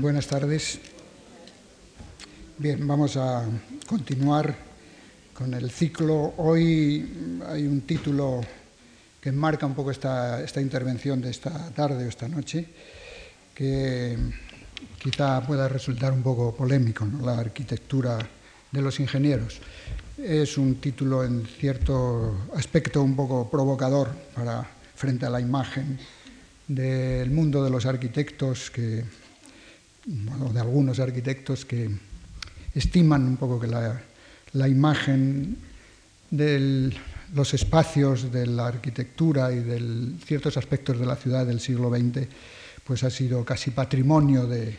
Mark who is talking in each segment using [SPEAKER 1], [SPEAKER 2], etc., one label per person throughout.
[SPEAKER 1] buenas tardes. Bien, vamos a continuar con el ciclo. Hoy hay un título que enmarca un poco esta, intervención de esta tarde o esta noche, que quizá pueda resultar un poco polémico, la arquitectura de los ingenieros. Es un título en cierto aspecto un poco provocador para, frente a la imagen del mundo de los arquitectos, que, de algunos arquitectos que estiman un poco que la, imagen de los espacios de la arquitectura y de ciertos aspectos de la ciudad del siglo XX pues ha sido casi patrimonio de,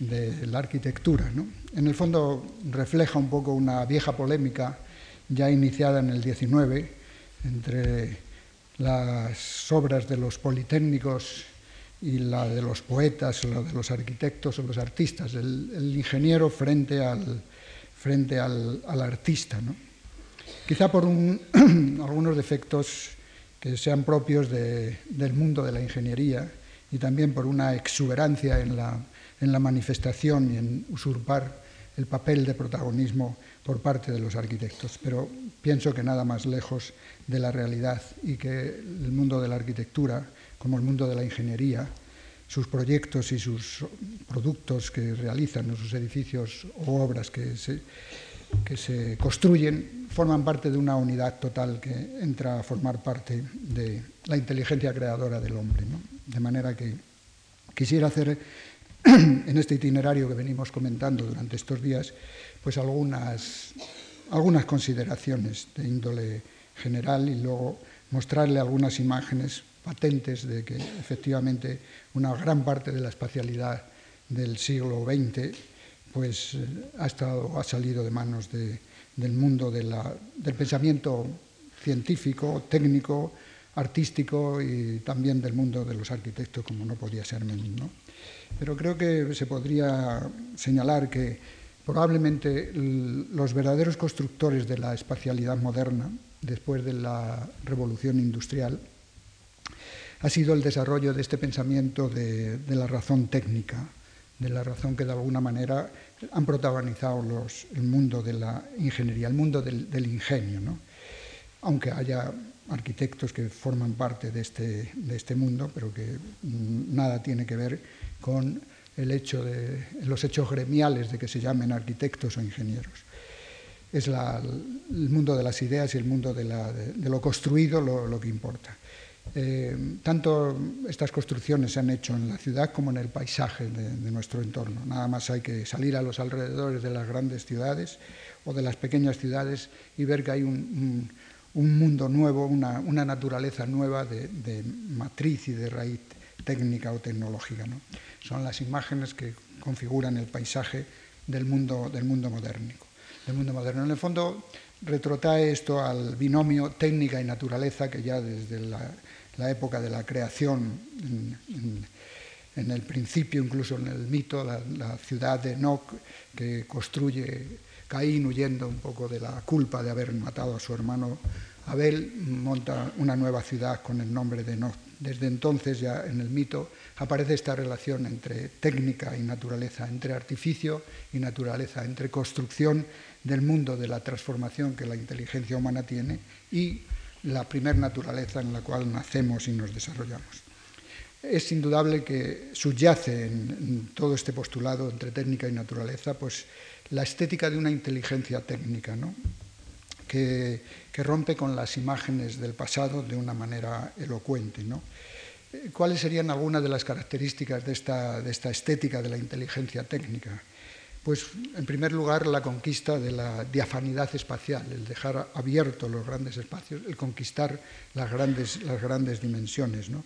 [SPEAKER 1] la arquitectura. En el fondo refleja un poco una vieja polémica ya iniciada en el XIX entre las obras de los politécnicos y la de los poetas, la de los arquitectos o los artistas, el, ingeniero frente al, frente al, artista. Quizá por algunos defectos que sean propios del mundo de la ingeniería y también por una exuberancia en la, en la manifestación y en usurpar el papel de protagonismo por parte de los arquitectos. Pero pienso que nada más lejos de la realidad y que el mundo de la arquitectura, como el mundo de la ingeniería, sus proyectos y sus productos que realizan, sus edificios o obras que se, que se construyen, forman parte de una unidad total que entra a formar parte de la inteligencia creadora del hombre. De manera que quisiera hacer en este itinerario que venimos comentando durante estos días, pues algunas, algunas consideraciones de índole general y luego mostrarle algunas imágenes patentes de que efectivamente una gran parte de la espacialidad del siglo XX pues ha, estado, ha salido de manos del mundo del pensamiento científico, técnico, artístico y también del mundo de los arquitectos, como no podía ser menos. Pero creo que se podría señalar que probablemente los verdaderos constructores de la espacialidad moderna, después de la revolución industrial, ha sido el desarrollo de este pensamiento de, la razón técnica, de la razón que de alguna manera han protagonizado el mundo de la ingeniería, el mundo del, ingenio. ¿no? Aunque haya arquitectos que forman parte de este, de este mundo, pero que nada tiene que ver con el hecho de, los hechos gremiales de que se llamen arquitectos o ingenieros. Es el mundo de las ideas y el mundo de, lo construido lo, que importa. Eh, tanto estas construcciones se han hecho en la ciudad como en el paisaje de, nuestro entorno. Nada más hay que salir a los alrededores de las grandes ciudades o de las pequeñas ciudades y ver que hay un, mundo nuevo, una, naturaleza nueva de, matriz y de raíz técnica o tecnológica. ¿no? Son las imágenes que configuran el paisaje del mundo, del mundo moderno. Del mundo moderno. En el fondo, retrotrae esto al binomio técnica y naturaleza que ya desde la, época de la creación, en, el principio, incluso en el mito, la, la ciudad de Enoch, que construye Caín huyendo un poco de la culpa de haber matado a su hermano Abel, monta una nueva ciudad con el nombre de Enoch. Desde entonces ya en el mito aparece esta relación entre técnica y naturaleza, entre artificio y naturaleza, entre construcción del mundo de la transformación que la inteligencia humana tiene y la primer naturaleza en la cual nacemos y nos desarrollamos. Es indudable que subyace en, todo este postulado entre técnica y naturaleza pues, la estética de una inteligencia técnica, que, que rompe con las imágenes del pasado de una manera elocuente. ¿no? Eh, ¿Cuáles serían algunas de las características de esta, de esta estética de la inteligencia técnica? Pues, en primer lugar, la conquista de la diafanidad espacial, el dejar abiertos los grandes espacios, el conquistar las grandes, las grandes dimensiones. ¿no?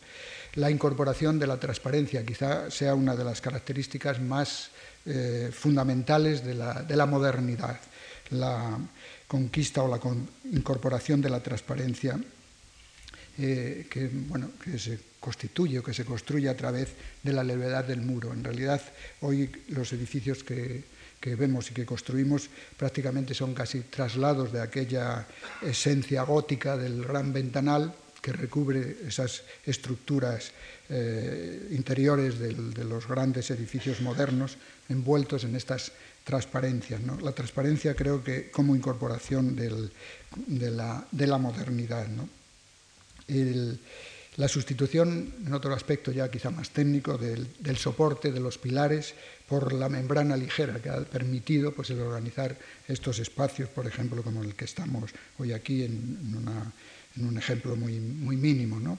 [SPEAKER 1] La incorporación de la transparencia quizá sea una de las características más eh, fundamentales de la, de la modernidad. La, conquista o la incorporación de la transparencia eh, que, bueno, que se constituye o que se construye a través de la levedad del muro. En realidad, hoy los edificios que, vemos y que construimos prácticamente son casi traslados de aquella esencia gótica del gran ventanal que recubre esas estructuras eh, interiores de los grandes edificios modernos envueltos en estas transparencias. La transparencia creo que como incorporación de, la, modernidad. La sustitución, en otro aspecto ya quizá más técnico, del, soporte de los pilares por la membrana ligera que ha permitido pues, el organizar estos espacios, por ejemplo, como el que estamos hoy aquí en, un ejemplo muy, muy mínimo. ¿no?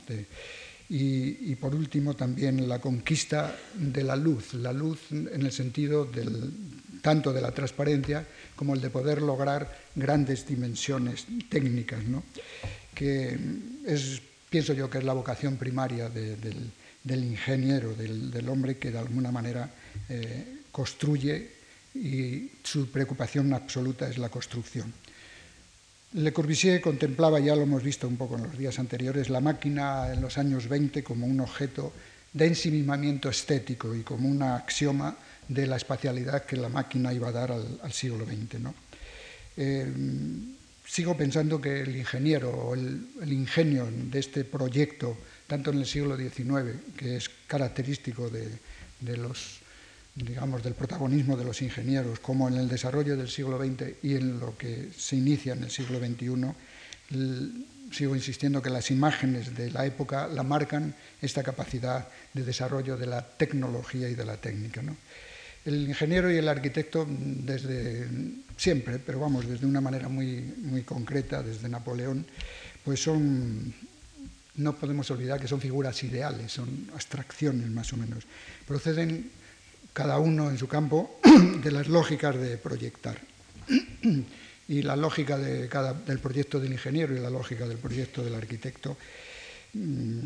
[SPEAKER 1] y, por último también la conquista de la luz, la luz en el sentido del, tanto de la transparencia como el de poder lograr grandes dimensiones técnicas, que es, pienso yo que es la vocación primaria del, ingeniero, del, hombre que de alguna manera eh, construye y su preocupación absoluta es la construcción. Le Corbusier contemplaba, ya lo hemos visto un poco en los días anteriores, la máquina en los años 20 como un objeto de ensimismamiento estético y como un axioma de la espacialidad que la máquina iba a dar al, siglo XX. Eh, sigo pensando que el ingeniero o el, ingenio de este proyecto, tanto en el siglo XIX, que es característico de, los digamos, del protagonismo de los ingenieros, como en el desarrollo del siglo XX y en lo que se inicia en el siglo XXI, sigo insistiendo que las imágenes de la época la marcan esta capacidad de desarrollo de la tecnología y de la técnica. El ingeniero y el arquitecto desde siempre, pero vamos, desde una manera muy, muy concreta, desde Napoleón, pues son, no podemos olvidar que son figuras ideales, son abstracciones más o menos. Proceden cada uno en su campo de las lógicas de proyectar. Y la lógica del proyecto del ingeniero y la lógica del proyecto del arquitecto mm,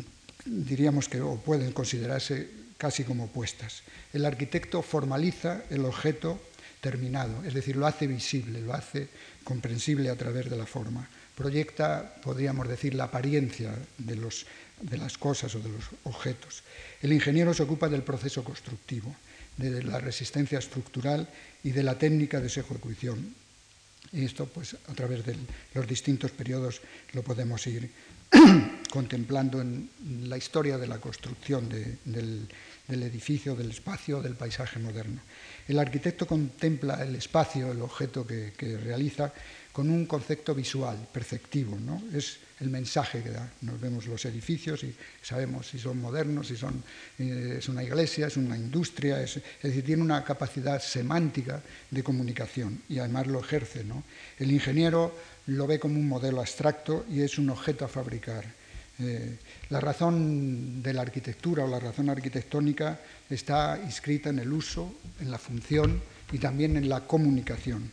[SPEAKER 1] diríamos que o pueden considerarse casi como opuestas. El arquitecto formaliza el objeto terminado, es decir, lo hace visible, lo hace comprensible a través de la forma. Proyecta, podríamos decir, la apariencia de, los, de las cosas o de los objetos. El ingeniero se ocupa del proceso constructivo, de la resistencia estructural y de la técnica de su ejecución. Y esto, pues, a través de los distintos periodos lo podemos ir contemplando en la historia de la construcción del, edificio, del espacio, del paisaje moderno. El arquitecto contempla el espacio, el objeto que, realiza, con un concepto visual, perceptivo. ¿no? Es el mensaje que da. Nos vemos los edificios y sabemos si son modernos, si son, eh, es una iglesia, es una industria, es, decir, tiene una capacidad semántica de comunicación y además lo ejerce. ¿no? El ingeniero lo ve como un modelo abstracto y es un objeto a fabricar. Eh, la razón de la arquitectura o la razón arquitectónica está inscrita en el uso, en la función y también en la comunicación.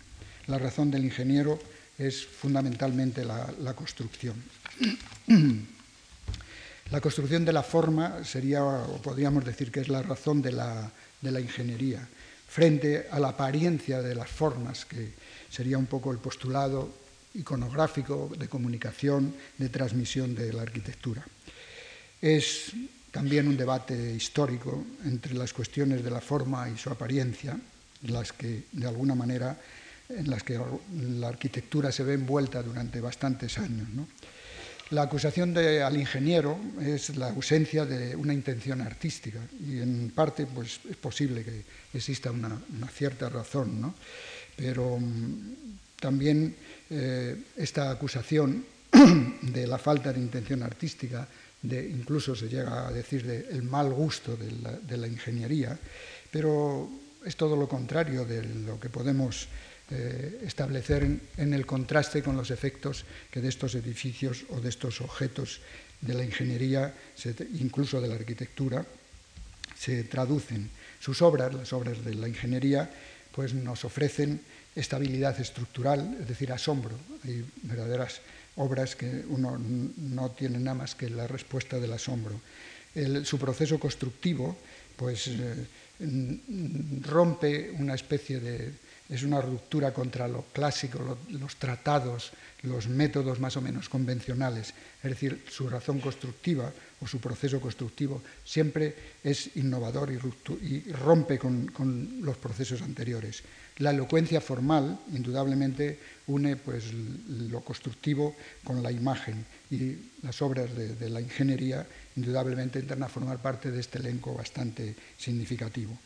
[SPEAKER 1] La razón del ingeniero es fundamentalmente la, construcción. La construcción de la forma sería, o podríamos decir que es la razón de la, de la ingeniería, frente a la apariencia de las formas, que sería un poco el postulado iconográfico de comunicación, de transmisión de la arquitectura. Es también un debate histórico entre las cuestiones de la forma y su apariencia, las que de alguna manera en las que la arquitectura se ve envuelta durante bastantes años. La acusación al ingeniero es la ausencia de una intención artística y en parte pues, es posible que exista una, cierta razón, ¿no? pero mm, también eh, esta acusación de la falta de intención artística, de, incluso se llega a decir del mal gusto de la, de la ingeniería, pero es todo lo contrario de lo que podemos eh, establecer en, el contraste con los efectos que de estos edificios o de estos objetos de la ingeniería, incluso de la arquitectura, se traducen. Sus obras, las obras de la ingeniería, pues nos ofrecen estabilidad estructural, es decir, asombro. Hay verdaderas obras que uno no tiene nada más que la respuesta del asombro. su proceso constructivo, pues eh, rompe una especie de es una ruptura contra lo clásico, los tratados, los métodos más o menos convencionales. Es decir, su razón constructiva su proceso constructivo siempre es innovador y, rompe con, los procesos anteriores. La elocuencia formal, indudablemente, une pues, lo constructivo con la imagen y las obras de, de la ingeniería, indudablemente, entran a formar parte de este elenco bastante significativo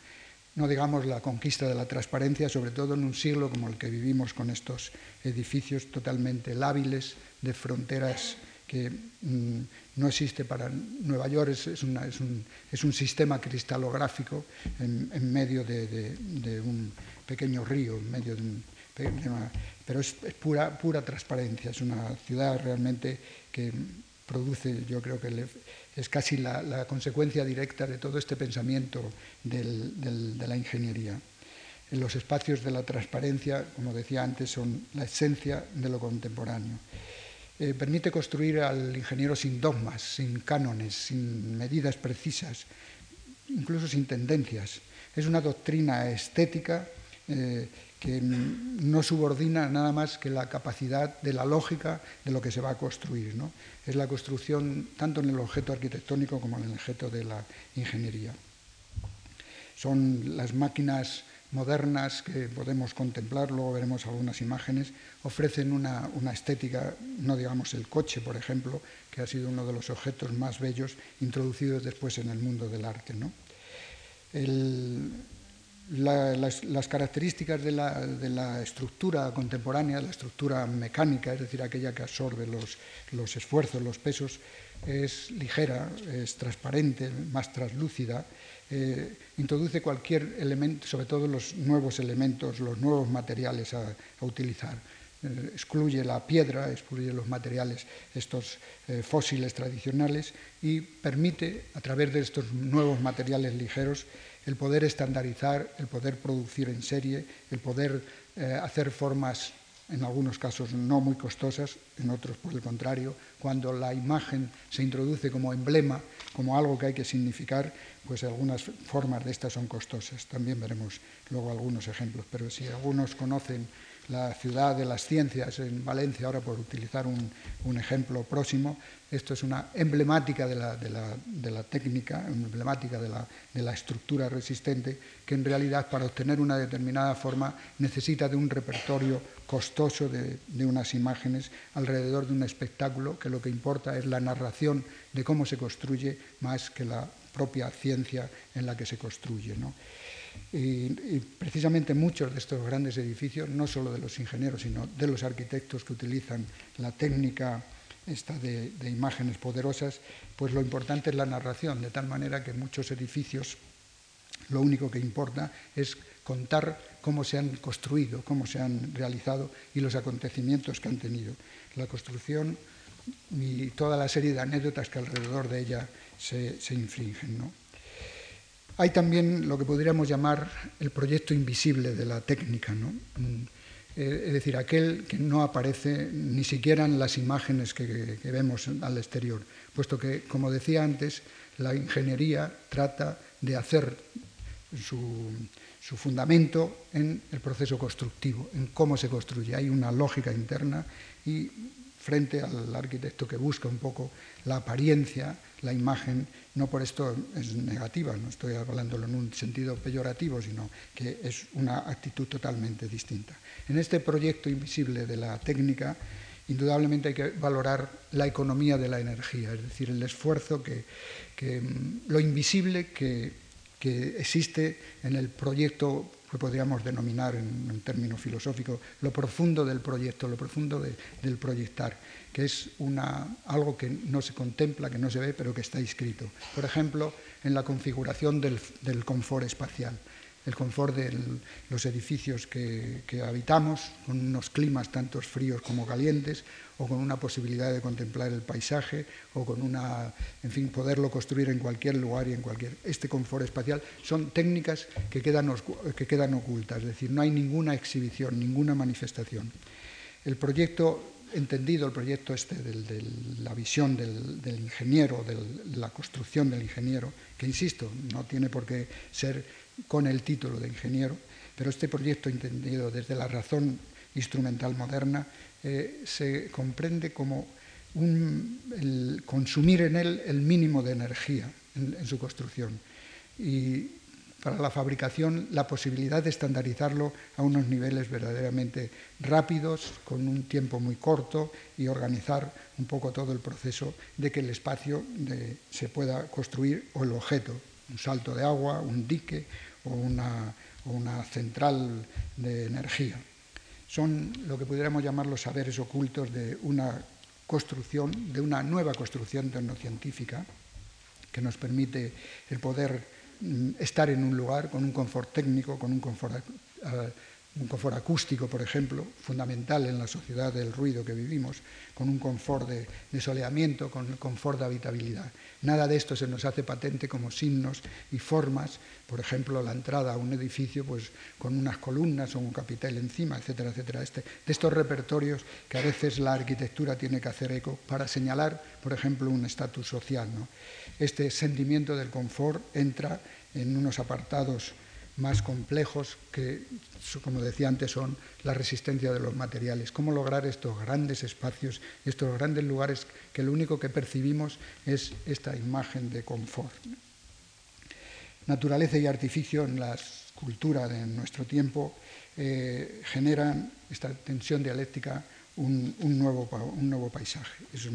[SPEAKER 1] no digamos la conquista de la transparencia, sobre todo en un siglo como el que vivimos con estos edificios totalmente lábiles de fronteras que mm, no existe para Nueva York, es, un, sistema cristalográfico en, medio de, un pequeño río, en medio de un, pero es, pura, pura transparencia, es una ciudad realmente que produce, yo creo que es casi la, consecuencia directa de todo este pensamiento de la ingeniería. Los espacios de la transparencia, como decía antes, son la esencia de lo contemporáneo. Eh, permite construir al ingeniero sin dogmas, sin cánones, sin medidas precisas, incluso sin tendencias. Es una doctrina estética eh, que no subordina nada más que la capacidad de la lógica de lo que se va a construir. Es la construcción tanto en el objeto arquitectónico como en el objeto de la ingeniería. Son las máquinas modernas que podemos contemplar, luego veremos algunas imágenes, ofrecen una, estética, no digamos el coche, por ejemplo, que ha sido uno de los objetos más bellos introducidos después en el mundo del arte. ¿no? El, las, características de la, estructura contemporánea, la estructura mecánica, es decir, aquella que absorbe los, esfuerzos, los pesos, es ligera, es transparente, más translúcida, eh, introduce cualquier elemento, sobre todo los nuevos elementos, los nuevos materiales a, utilizar. Eh, excluye la piedra, excluye los materiales, estos eh, fósiles tradicionales y permite, a través de estos nuevos materiales ligeros, el poder estandarizar, el poder producir en serie, el poder hacer formas, en algunos casos no muy costosas, en otros por el contrario, cuando la imagen se introduce como emblema, como algo que hay que significar, pues algunas formas de estas son costosas. También veremos luego algunos ejemplos, pero si algunos conocen la ciudad de las ciencias en Valencia, ahora por utilizar un, ejemplo próximo, esto es una emblemática de la, técnica, emblemática de la, estructura resistente, que en realidad para obtener una determinada forma necesita de un repertorio costoso de, unas imágenes alrededor de un espectáculo, que lo que importa es la narración de cómo se construye más que la propia ciencia en la que se construye. Y, precisamente muchos de estos grandes edificios, no solo de los ingenieros, sino de los arquitectos que utilizan la técnica esta de, imágenes poderosas, pues lo importante es la narración, de tal manera que muchos edificios lo único que importa es contar cómo se han construido, cómo se han realizado y los acontecimientos que han tenido. La construcción y toda la serie de anécdotas que alrededor de ella se, se infringen. ¿no? Hay también lo que podríamos llamar el proyecto invisible de la técnica, mm, eh, es decir, aquel que no aparece ni siquiera en las imágenes que, vemos al exterior, puesto que, como decía antes, la ingeniería trata de hacer su, su, fundamento en el proceso constructivo, en cómo se construye. Hay una lógica interna y frente al arquitecto que busca un poco la apariencia, la imagen, no por esto es negativa, no estoy hablándolo en un sentido peyorativo, sino que es una actitud totalmente distinta. En este proyecto invisible de la técnica, indudablemente hay que valorar la economía de la energía, es decir, el esfuerzo que, mm, lo invisible que, existe en el proyecto que podríamos denominar en un término filosófico lo profundo del proyecto, lo profundo del proyectar que es algo que no se contempla, que no se ve, pero que está inscrito. Por ejemplo, en la configuración del, confort espacial, el confort de los edificios que, habitamos, con unos climas tanto fríos como calientes, o con una posibilidad de contemplar el paisaje, o con una, en fin, poderlo construir en cualquier lugar y en cualquier. Este confort espacial son técnicas que quedan, que quedan ocultas, es decir, no hay ninguna exhibición, ninguna manifestación. El proyecto entendido el proyecto este de la visión del, ingeniero, de la construcción del ingeniero, que insisto, no tiene por qué ser con el título de ingeniero, pero este proyecto entendido desde la razón instrumental moderna eh, se comprende como consumir en él el mínimo de energía en, su construcción. Y para la fabricación la posibilidad de estandarizarlo a unos niveles verdaderamente rápidos, con un tiempo muy corto y organizar un poco todo el proceso de que el espacio se pueda construir o el objeto, un salto de agua, un dique o una, o una central de energía. Son lo que pudiéramos llamar los saberes ocultos de una construcción, de una nueva construcción tecnocientífica que nos permite el poder mm, estar en un lugar con un confort técnico, con un confort eh, un confort acústico, por ejemplo, fundamental en la sociedad del ruido que vivimos, con un confort de, soleamiento, con un confort de habitabilidad. Nada de esto se nos hace patente como signos y formas, por ejemplo, la entrada a un edificio pues, con unas columnas o un capitel encima, etcétera, etcétera. Este, de estos repertorios que a veces la arquitectura tiene que hacer eco para señalar, por ejemplo, un estatus social. Este sentimiento del confort entra en unos apartados más complejos que, como decía antes, son la resistencia de los materiales. Cómo lograr estos grandes espacios, estos grandes lugares que lo único que percibimos es esta imagen de confort. Naturaleza y artificio en la cultura de nuestro tiempo eh, generan esta tensión dialéctica un, nuevo, un nuevo, paisaje. Es,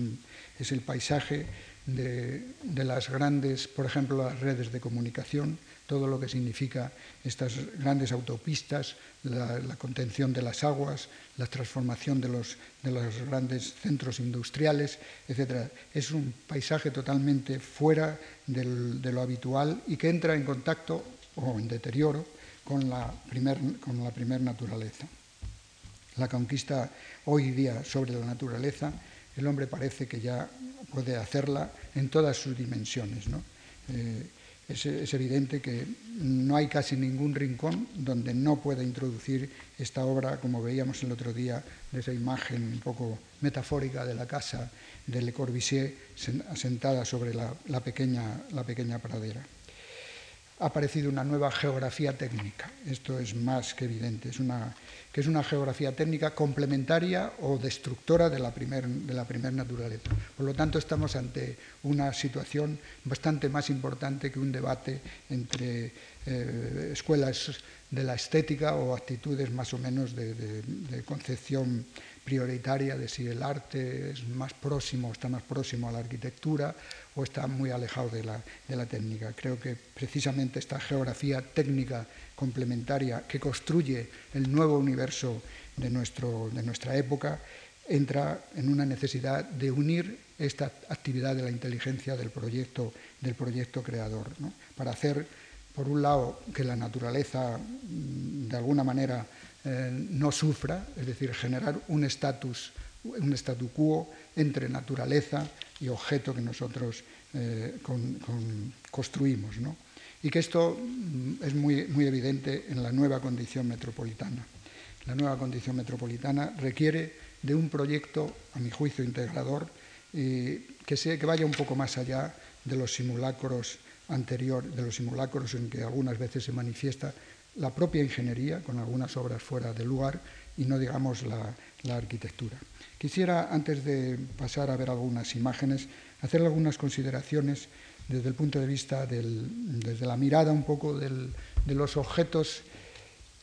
[SPEAKER 1] es el paisaje de, de, las grandes, por ejemplo, las redes de comunicación, todo lo que significa estas grandes autopistas, la, contención de las aguas, la transformación de los, de los grandes centros industriales, etc. Es un paisaje totalmente fuera de lo habitual y que entra en contacto o en deterioro con la primer, primer naturaleza. La conquista hoy día sobre la naturaleza, el hombre parece que ya puede hacerla en todas sus dimensiones. ¿no? Eh, es, evidente que no hay casi ningún rincón donde no pueda introducir esta obra, como veíamos el otro día, de esa imagen un poco metafórica de la casa de Le Corbusier asentada sobre la pequeña pradera ha aparecido una nueva geografía técnica. Esto es más que evidente, es una, que es una geografía técnica complementaria o destructora de la primera primer naturaleza. Por lo tanto, estamos ante una situación bastante más importante que un debate entre eh, escuelas de la estética o actitudes más o menos de, de concepción prioritaria de si el arte es más próximo, está más próximo a la arquitectura o está muy alejado de la, de la técnica. Creo que precisamente esta geografía técnica complementaria que construye el nuevo universo de, nuestro, de nuestra época entra en una necesidad de unir esta actividad de la inteligencia del proyecto, del proyecto creador, ¿no? para hacer, por un lado, que la naturaleza mm, de alguna manera eh, no sufra, es decir, generar un estatus, un statu quo entre naturaleza y objeto que nosotros eh, construimos. Y que esto mm, es muy, evidente en la nueva condición metropolitana. La nueva condición metropolitana requiere de un proyecto, a mi juicio, integrador, que, que vaya un poco más allá de los simulacros anteriores, de los simulacros en que algunas veces se manifiesta la propia ingeniería, con algunas obras fuera de lugar, y no digamos la, arquitectura. Quisiera, antes de pasar a ver algunas imágenes, hacer algunas consideraciones desde el punto de vista, desde la mirada un poco de los objetos,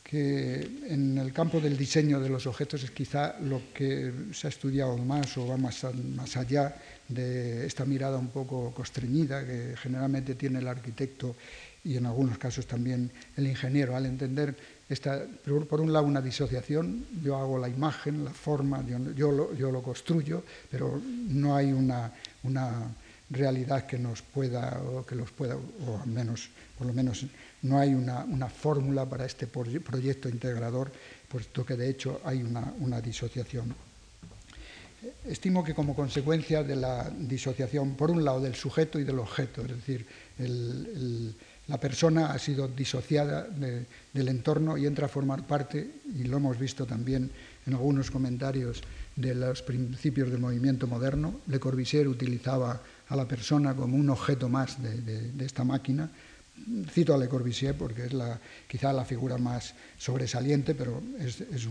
[SPEAKER 1] que en el campo del diseño de los objetos es quizá lo que se ha estudiado más o va más, más allá de esta mirada un poco constreñida que generalmente tiene el arquitecto y en algunos casos también el ingeniero, al entender esta, por un lado una disociación, yo hago la imagen, la forma, yo, lo, construyo, pero no hay una, realidad que nos pueda, o que los pueda, o al menos, por lo menos no hay una, fórmula para este proyecto integrador, puesto que de hecho hay una, disociación. Estimo que como consecuencia de la disociación, por un lado, del sujeto y del objeto, es decir, el la persona ha sido disociada del entorno y entra a formar parte, y lo hemos visto también en algunos comentarios de los principios del movimiento moderno. Le Corbusier utilizaba a la persona como un objeto más de, esta máquina Cito a Le Corbusier porque es quizá la figura más sobresaliente, pero es,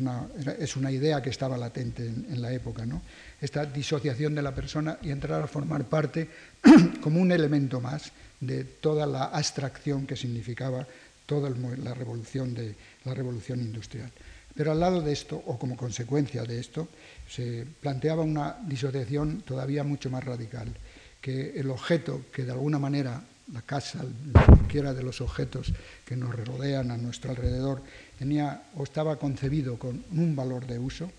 [SPEAKER 1] una, idea que estaba latente en, la época. ¿no? Esta disociación de la persona y entrar a formar parte como un elemento más de toda la abstracción que significaba toda la revolución, de, la revolución industrial. Pero al lado de esto, o como consecuencia de esto, se planteaba una disociación todavía mucho más radical, que el objeto que de alguna manera la casa, cualquiera de los objetos que nos rodean a nuestro alrededor, tenía o estaba concebido con un valor de uso,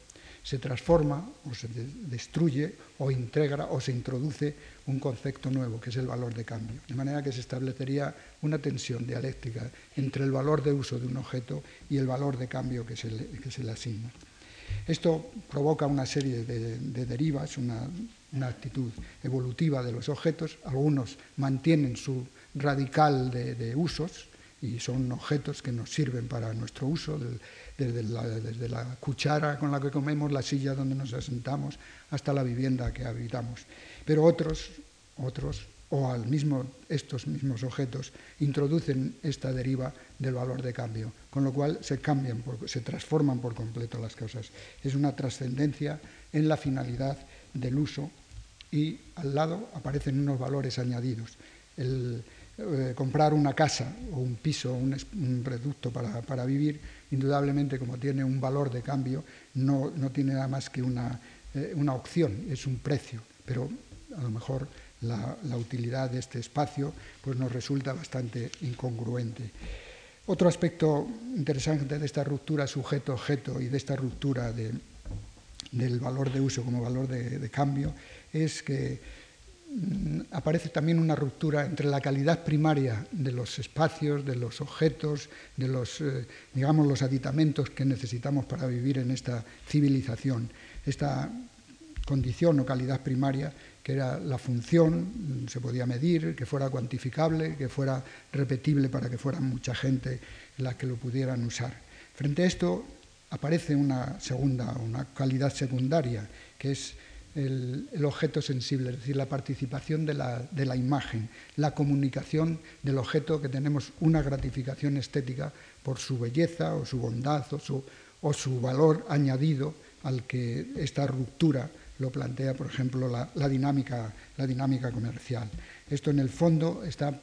[SPEAKER 1] se transforma o se destruye o integra o se introduce un concepto nuevo, que es el valor de cambio. De manera que se establecería una tensión dialéctica entre el valor de uso de un objeto y el valor de cambio que se le, asigna. Esto provoca una serie de, de derivas, una una actitud evolutiva de los objetos, algunos mantienen su radical de, usos y son objetos que nos sirven para nuestro uso, desde, la, cuchara con la que comemos, la silla donde nos asentamos, hasta la vivienda que habitamos. Pero otros, otros o al mismo, estos mismos objetos introducen esta deriva del valor de cambio, con lo cual se cambian, se transforman por completo las cosas. Es una trascendencia en la finalidad del uso y al lado aparecen unos valores añadidos. El, eh, comprar una casa o un piso, un, reducto para, vivir, indudablemente como tiene un valor de cambio, no, tiene nada más que eh, una, opción, es un precio, pero a lo mejor la, utilidad de este espacio pues nos resulta bastante incongruente. Otro aspecto interesante de esta ruptura sujeto-objeto y de esta ruptura del valor de uso como valor de cambio es que aparece también una ruptura entre la calidad primaria de los espacios, de los objetos, de los, eh, digamos, los aditamentos que necesitamos para vivir en esta civilización. Esta condición o calidad primaria, que era la función, se podía medir, que fuera cuantificable, que fuera repetible para que fuera mucha gente la que lo pudieran usar. Frente a esto aparece una segunda, una calidad secundaria, que es el, objeto sensible, es decir, la participación de la, imagen, la comunicación del objeto que tenemos una gratificación estética por su belleza o su bondad o su, valor añadido al que esta ruptura lo plantea, por ejemplo, la, dinámica, la dinámica comercial. Esto en el fondo está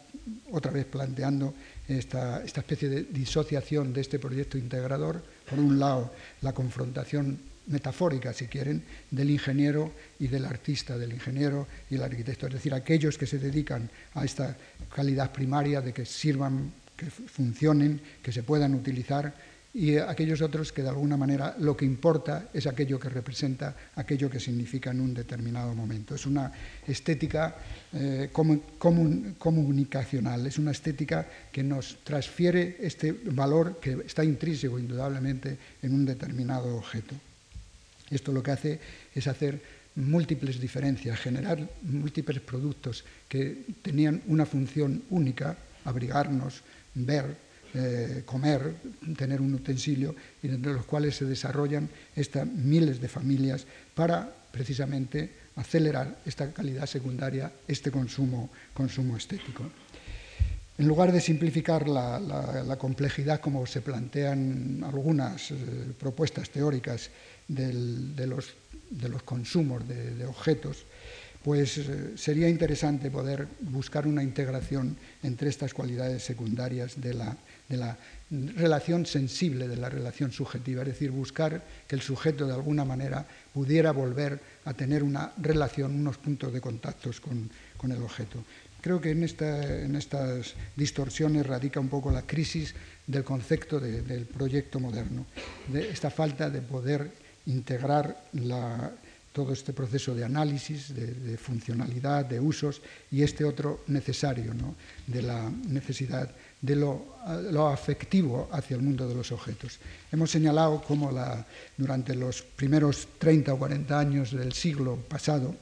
[SPEAKER 1] otra vez planteando esta, esta especie de disociación de este proyecto integrador, por un lado la confrontación metafórica, si quieren, del ingeniero y del artista, del ingeniero y el arquitecto. Es decir, aquellos que se dedican a esta calidad primaria de que sirvan, que funcionen, que se puedan utilizar, y aquellos otros que de alguna manera lo que importa es aquello que representa, aquello que significa en un determinado momento. Es una estética eh, comunicacional, es una estética que nos transfiere este valor que está intrínseco indudablemente en un determinado objeto. Esto lo que hace es hacer múltiples diferencias, generar múltiples productos que tenían una función única, abrigarnos, ver, eh, comer, tener un utensilio, y entre los cuales se desarrollan estas miles de familias para precisamente acelerar esta calidad secundaria, este consumo, consumo estético. En lugar de simplificar la, complejidad como se plantean algunas eh, propuestas teóricas de, los, consumos de, objetos, pues eh, sería interesante poder buscar una integración entre estas cualidades secundarias de la, relación sensible, de la relación subjetiva, es decir, buscar que el sujeto de alguna manera pudiera volver a tener una relación, unos puntos de contactos con, el objeto. Creo que en, estas distorsiones radica un poco la crisis del concepto del proyecto moderno, de esta falta de poder integrar todo este proceso de análisis, de, funcionalidad, de usos y este otro necesario, de la necesidad de lo, afectivo hacia el mundo de los objetos. Hemos señalado cómo durante los primeros 30 o 40 años del siglo pasado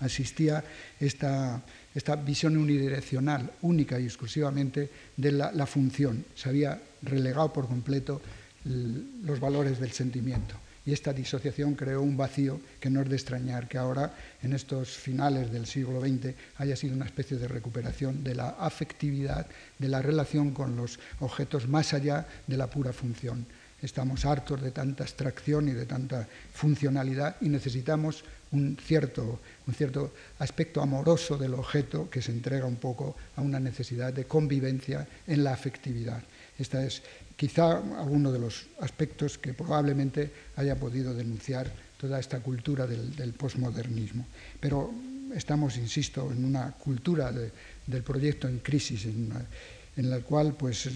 [SPEAKER 1] asistía esta, esta visión unidireccional, única y exclusivamente de la función. Se había relegado por completo los valores del sentimiento Y esta disociación creó un vacío que no es de extrañar que ahora, en estos finales del siglo XX, haya sido una especie de recuperación de la afectividad, de la relación con los objetos más allá de la pura función. Estamos hartos de tanta abstracción y de tanta funcionalidad y necesitamos un cierto, un cierto aspecto amoroso del objeto que se entrega un poco a una necesidad de convivencia en la afectividad. Esta es quizá alguno de los aspectos que probablemente haya podido denunciar toda esta cultura del, del posmodernismo. Pero estamos, insisto, en una cultura de, del proyecto en crisis, en, la cual pues,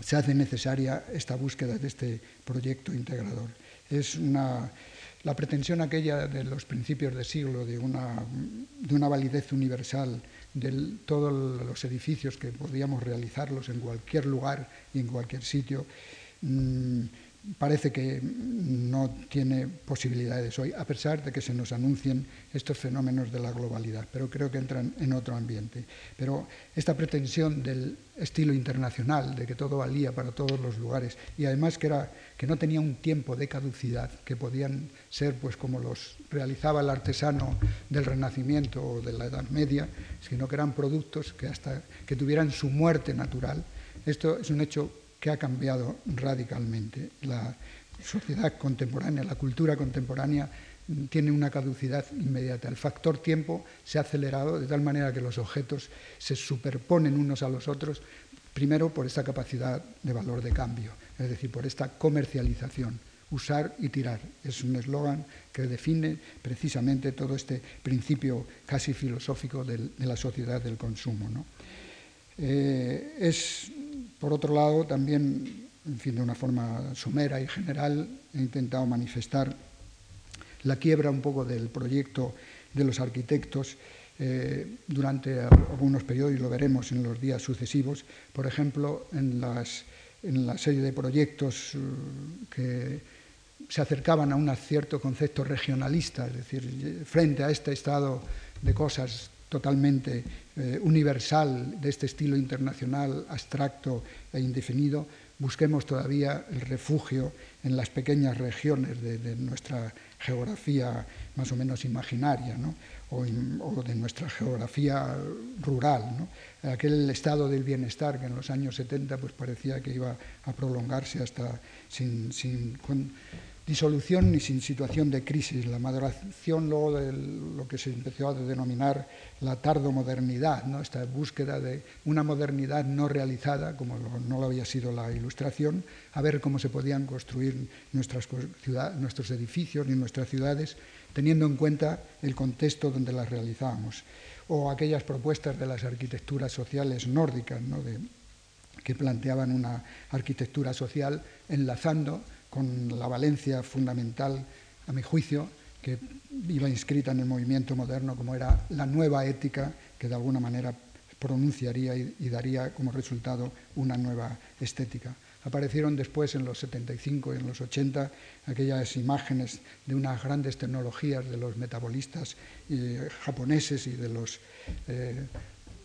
[SPEAKER 1] se hace necesaria esta búsqueda de este proyecto integrador. Es una, la pretensión aquella de los principios de siglo de una validez universal de todos los edificios que podíamos realizarlos en cualquier lugar y en cualquier sitio, mmm, parece que no tiene posibilidades hoy, a pesar de que se nos anuncien estos fenómenos de la globalidad, pero creo que entran en otro ambiente. Pero esta pretensión del estilo internacional, de que todo valía para todos los lugares, y además que, era, que no tenía un tiempo de caducidad, que podían ser pues como los realizaba el artesano del Renacimiento o de la Edad Media, sino que eran productos que hasta que tuvieran su muerte natural. Esto es un hecho que ha cambiado radicalmente. La sociedad contemporánea, la cultura contemporánea tiene una caducidad inmediata. El factor tiempo se ha acelerado de tal manera que los objetos se superponen unos a los otros, primero por esta capacidad de valor de cambio, es decir, por esta comercialización. Usar y tirar es un eslogan que define precisamente todo este principio casi filosófico de la sociedad del consumo. ¿no? Eh, es por otro lado, también, en fin, de una forma somera y general, he intentado manifestar la quiebra un poco del proyecto de los arquitectos eh, durante algunos periodos, y lo veremos en los días sucesivos, por ejemplo, en, las, en la serie de proyectos uh, que se acercaban a un cierto concepto regionalista, es decir, frente a este estado de cosas totalmente eh, universal de este estilo internacional abstracto e indefinido, busquemos todavía el refugio en las pequeñas regiones de, nuestra geografía más o menos imaginaria, ¿no? o, de nuestra geografía rural. ¿no? Aquel estado del bienestar que en los años 70 pues, parecía que iba a prolongarse hasta sin, disolución ni sin situación de crisis. La maduración luego de lo que se empezó a denominar la tardomodernidad, ¿no? esta búsqueda de una modernidad no realizada, como no lo había sido la ilustración, a ver cómo se podían construir nuestras nuestros edificios y nuestras ciudades, teniendo en cuenta el contexto donde las realizábamos. O aquellas propuestas de las arquitecturas sociales nórdicas, que planteaban una arquitectura social enlazando con la valencia fundamental, a mi juicio, que iba inscrita en el movimiento moderno como era la nueva ética que de alguna manera pronunciaría y, daría como resultado una nueva estética. Aparecieron después en los 75 y en los 80 aquellas imágenes de unas grandes tecnologías de los metabolistas eh, japoneses y de los eh,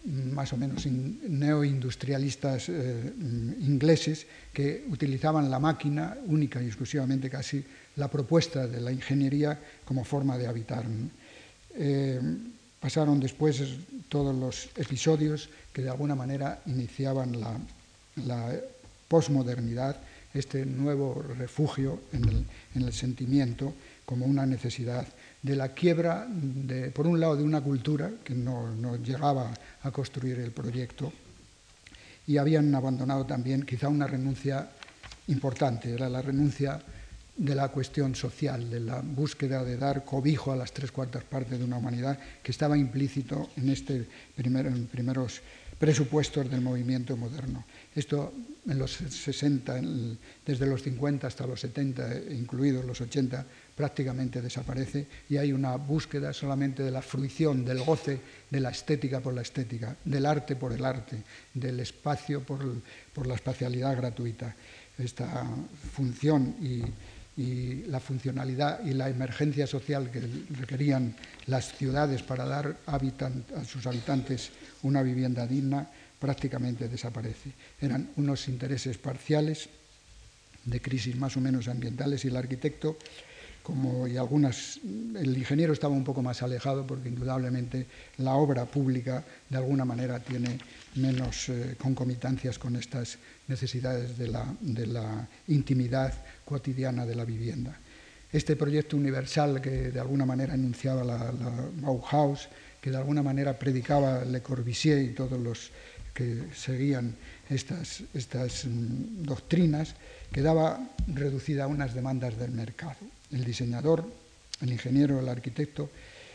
[SPEAKER 1] más o menos neoindustrialistas eh, ingleses que utilizaban la máquina única y exclusivamente casi la propuesta de la ingeniería como forma de habitar. Eh, pasaron después todos los episodios que de alguna manera iniciaban la, la posmodernidad, este nuevo refugio en el sentimiento como una necesidad de la quiebra, por un lado, de una cultura que no, no, llegaba a construir el proyecto y habían abandonado también quizá una renuncia importante, era la renuncia de la cuestión social, de la búsqueda de dar cobijo a las tres cuartas partes de una humanidad que estaba implícito en este primer, primeros presupuestos del movimiento moderno. Esto en los 60, en, desde los 50 hasta los 70, incluidos los 80, prácticamente desaparece y hay una búsqueda solamente de la fruición, del goce de la estética por la estética, del arte por el arte, del espacio por, por la espacialidad gratuita. Esta función y, y, la funcionalidad y la emergencia social que requerían las ciudades para dar a sus habitantes una vivienda digna prácticamente desaparece. Eran unos intereses parciales de crisis más o menos ambientales y el arquitecto como y algunas el ingeniero estaba un poco más alejado porque indudablemente la obra pública de alguna manera tiene menos eh, concomitancias con estas necesidades de la, intimidad cotidiana de la vivienda. Este proyecto universal que de alguna manera enunciaba la, Bauhaus, que de alguna manera predicaba Le Corbusier y todos los que seguían estas, estas mm, doctrinas, quedaba reducida a unas demandas del mercado. El diseñador, el ingeniero, el arquitecto,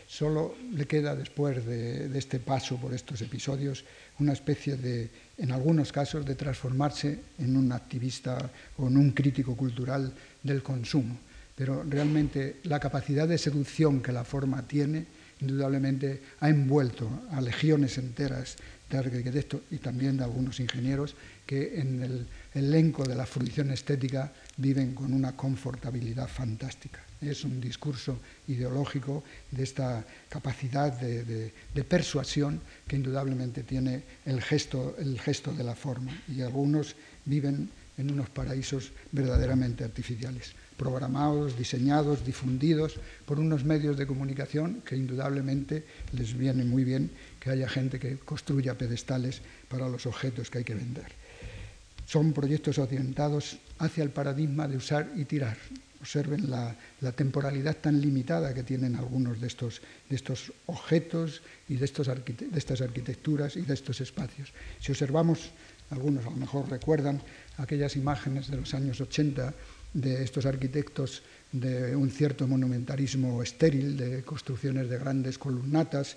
[SPEAKER 1] solo le queda después de, este paso por estos episodios una especie de, en algunos casos, de transformarse en un activista o en un crítico cultural del consumo. Pero realmente la capacidad de seducción que la forma tiene, indudablemente ha envuelto a legiones enteras de arquitectos y también de algunos ingenieros que en el elenco de la fruición estética viven con una confortabilidad fantástica. Es un discurso ideológico de esta capacidad de, persuasión que indudablemente tiene el gesto, el gesto de la forma y algunos viven en unos paraísos verdaderamente artificiales, programados, diseñados, difundidos por unos medios de comunicación que indudablemente les viene muy bien que haya gente que construya pedestales para los objetos que hay que vender. Son proyectos orientados hacia el paradigma de usar y tirar. Observen la, temporalidad tan limitada que tienen algunos de estos, de estos objetos y de, estos de estas arquitecturas y de estos espacios. Si observamos, algunos a lo mejor recuerdan aquellas imágenes de los años 80 de estos arquitectos de un cierto monumentarismo estéril, de construcciones de grandes columnatas.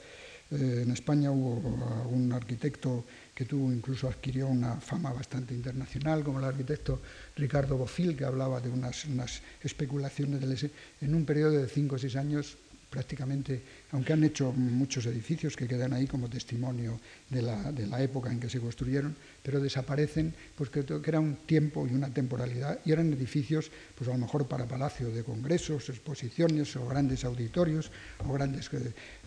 [SPEAKER 1] Eh, en España hubo algún arquitecto que tuvo, incluso adquirió una fama bastante internacional, como el arquitecto Ricardo Bofill, que hablaba de unas, unas especulaciones del, en un periodo de cinco o seis años prácticamente, aunque han hecho muchos edificios que quedan ahí como testimonio de la, de la época en que se construyeron, pero desaparecen porque que era un tiempo y una temporalidad y eran edificios, pues a lo mejor para palacio de congresos, exposiciones o grandes auditorios o grandes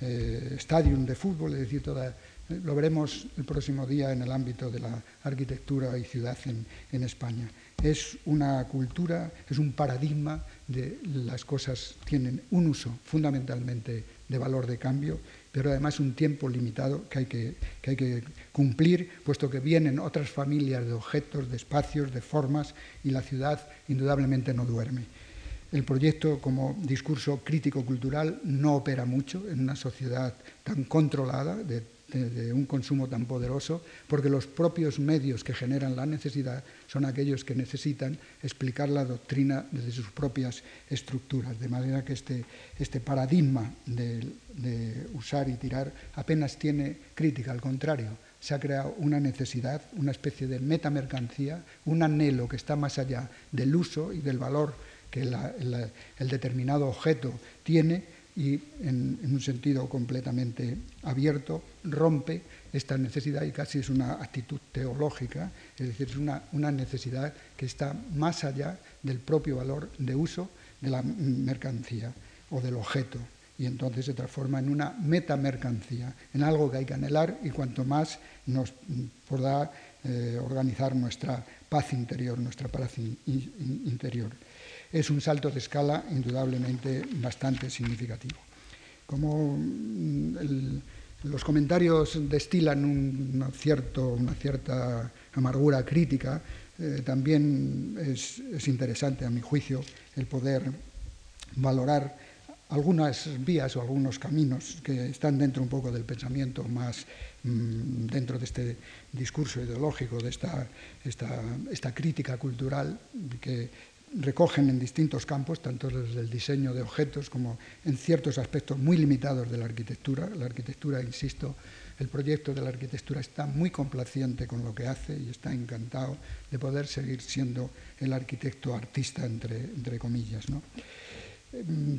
[SPEAKER 1] eh, estadios de fútbol, es decir, toda, lo veremos el próximo día en el ámbito de la arquitectura y ciudad en, España. Es una cultura, es un paradigma de las cosas tienen un uso fundamentalmente de valor de cambio, pero además un tiempo limitado que hay que, cumplir, puesto que vienen otras familias de objetos, de espacios, de formas, y la ciudad indudablemente no duerme. El proyecto como discurso crítico-cultural no opera mucho en una sociedad tan controlada, de, de, un consumo tan poderoso, porque los propios medios que generan la necesidad son aquellos que necesitan explicar la doctrina desde sus propias estructuras, de manera que este, este paradigma de, usar y tirar apenas tiene crítica, al contrario, se ha creado una necesidad, una especie de metamercancía, un anhelo que está más allá del uso y del valor que el determinado objeto tiene y en, un sentido completamente abierto rompe esta necesidad y casi es una actitud teológica, es decir, es una, una necesidad que está más allá del propio valor de uso de la mercancía o del objeto. Y entonces se transforma en una metamercancía, en algo que hay que anhelar y cuanto más nos podrá eh, organizar nuestra paz interior, nuestra paz in, in, interior es un salto de escala indudablemente bastante significativo. Como mm, los comentarios destilan una cierta amargura crítica, eh, también es, es interesante, a mi juicio, el poder valorar algunas vías o algunos caminos que están dentro un poco del pensamiento más mmm, dentro de este discurso ideológico, de esta, esta crítica cultural que recogen en distintos campos, tanto desde el diseño de objetos como en ciertos aspectos muy limitados de la arquitectura. La arquitectura, insisto, el proyecto de la arquitectura está muy complaciente con lo que hace y está encantado de poder seguir siendo el arquitecto artista, entre, entre comillas. ¿no?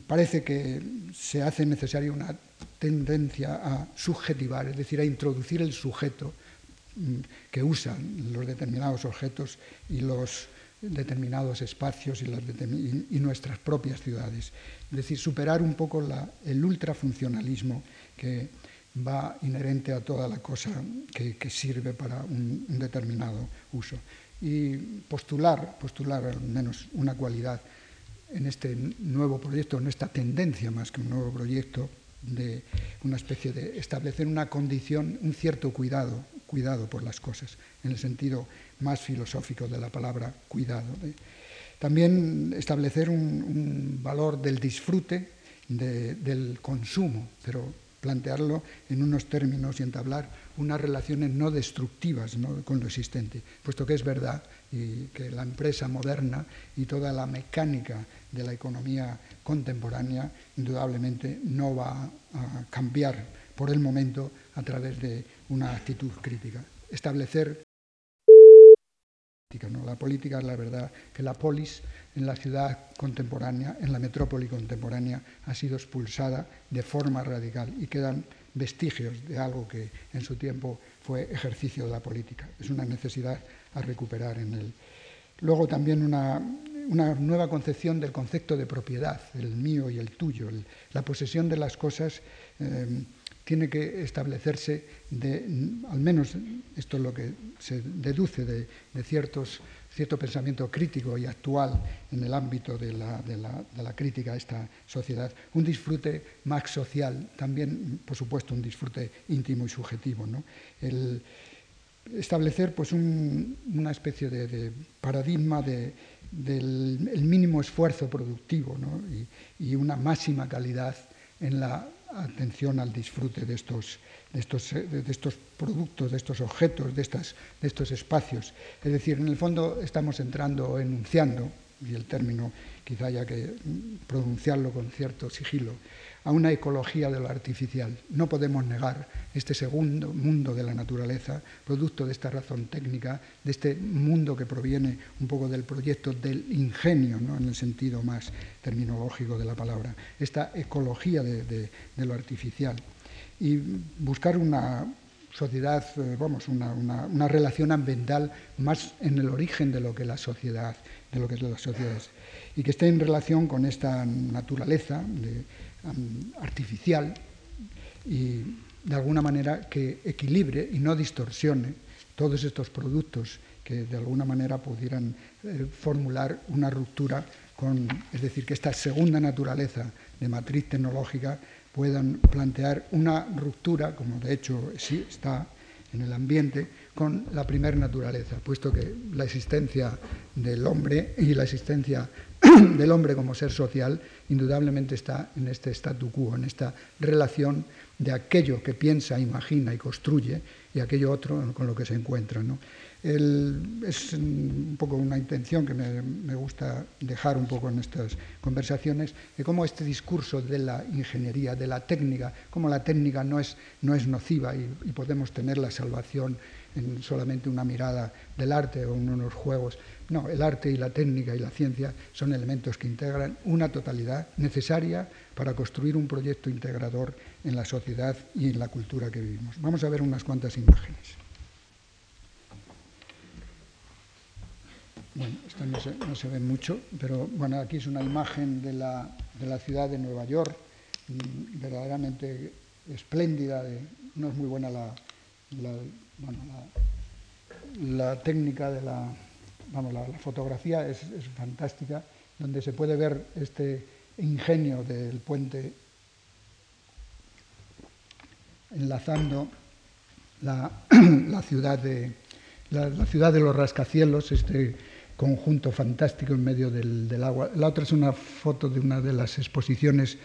[SPEAKER 1] Parece que se hace necesaria una tendencia a subjetivar, es decir, a introducir el sujeto que usan los determinados objetos y los determinados espacios y, nuestras propias ciudades. Es decir, superar un poco el ultrafuncionalismo que va inherente a toda la cosa que, sirve para un, un, determinado uso. y postular, postular al menos una cualidad en este nuevo proyecto, en esta tendencia más que un nuevo proyecto, de una especie de establecer una condición, un cierto cuidado, cuidado por las cosas, en el sentido más filosófico de la palabra cuidado. También establecer un, valor del disfrute, del consumo, pero plantearlo en unos términos y entablar unas relaciones no destructivas con lo existente, puesto que es verdad y que la empresa moderna y toda la mecánica de la economía contemporánea indudablemente no va a cambiar por el momento a través de una actitud crítica. Establecer ¿no? la política es la verdad que la polis en la ciudad contemporánea, en la metrópoli contemporánea, ha sido expulsada de forma radical y quedan vestigios de algo que en su tiempo fue ejercicio de la política. Es una necesidad a recuperar en él. Luego también una, nueva concepción del concepto de propiedad, el mío y el tuyo. la posesión de las cosas eh, tiene que establecerse, de, al menos esto es lo que se deduce de, ciertos, cierto pensamiento crítico y actual en el ámbito de la, de, la, crítica a esta sociedad, un disfrute más social, también, por supuesto, un disfrute íntimo y subjetivo. ¿no? El, establecer pues, una especie de, paradigma del mínimo esfuerzo productivo y, y, una máxima calidad en la atención al disfrute de estos, de estos, de estos productos, de estos objetos, de, estas, de estos espacios. Es decir, en el fondo estamos entrando, enunciando, y el término quizá haya que pronunciarlo con cierto sigilo, a una ecología de lo artificial. No podemos negar este segundo mundo de la naturaleza, producto de esta razón técnica, de este mundo que proviene un poco del proyecto del ingenio, ¿no? en el sentido más terminológico de la palabra, esta ecología de, lo artificial. Y buscar una sociedad, eh, vamos, una, una, relación ambiental más en el origen de lo que la sociedad, de lo que es la sociedad y que esté en relación con esta naturaleza artificial y de alguna manera que equilibre y no distorsione todos estos productos que de alguna manera pudieran eh, formular una ruptura con, es decir, que esta segunda naturaleza de matriz tecnológica puedan plantear una ruptura, como de hecho sí está en el ambiente, con la primera naturaleza, puesto que la existencia del hombre y la existencia del hombre como ser social indudablemente está en este statu quo, en esta relación de aquello que piensa, imagina y construye y aquello otro con lo que se encuentra. es un poco una intención que me, gusta dejar un poco en estas conversaciones, de cómo este discurso de la ingeniería, de la técnica, cómo la técnica no es, no es nociva y podemos tener la salvación en solamente una mirada del arte o en unos juegos. No, el arte y la técnica y la ciencia son elementos que integran una totalidad necesaria para construir un proyecto integrador en la sociedad y en la cultura que vivimos. Vamos a ver unas cuantas imágenes. Bueno, esto no se, ve mucho, pero bueno, aquí es una imagen de la, de la ciudad de Nueva York, mm, verdaderamente espléndida, no es muy buena la, bueno, la, técnica de la, vamos, la, fotografía es, fantástica, donde se puede ver este ingenio del puente enlazando la, ciudad de, la, ciudad de los rascacielos, este conjunto fantástico en medio del, del, agua. La otra es una foto de una de las exposiciones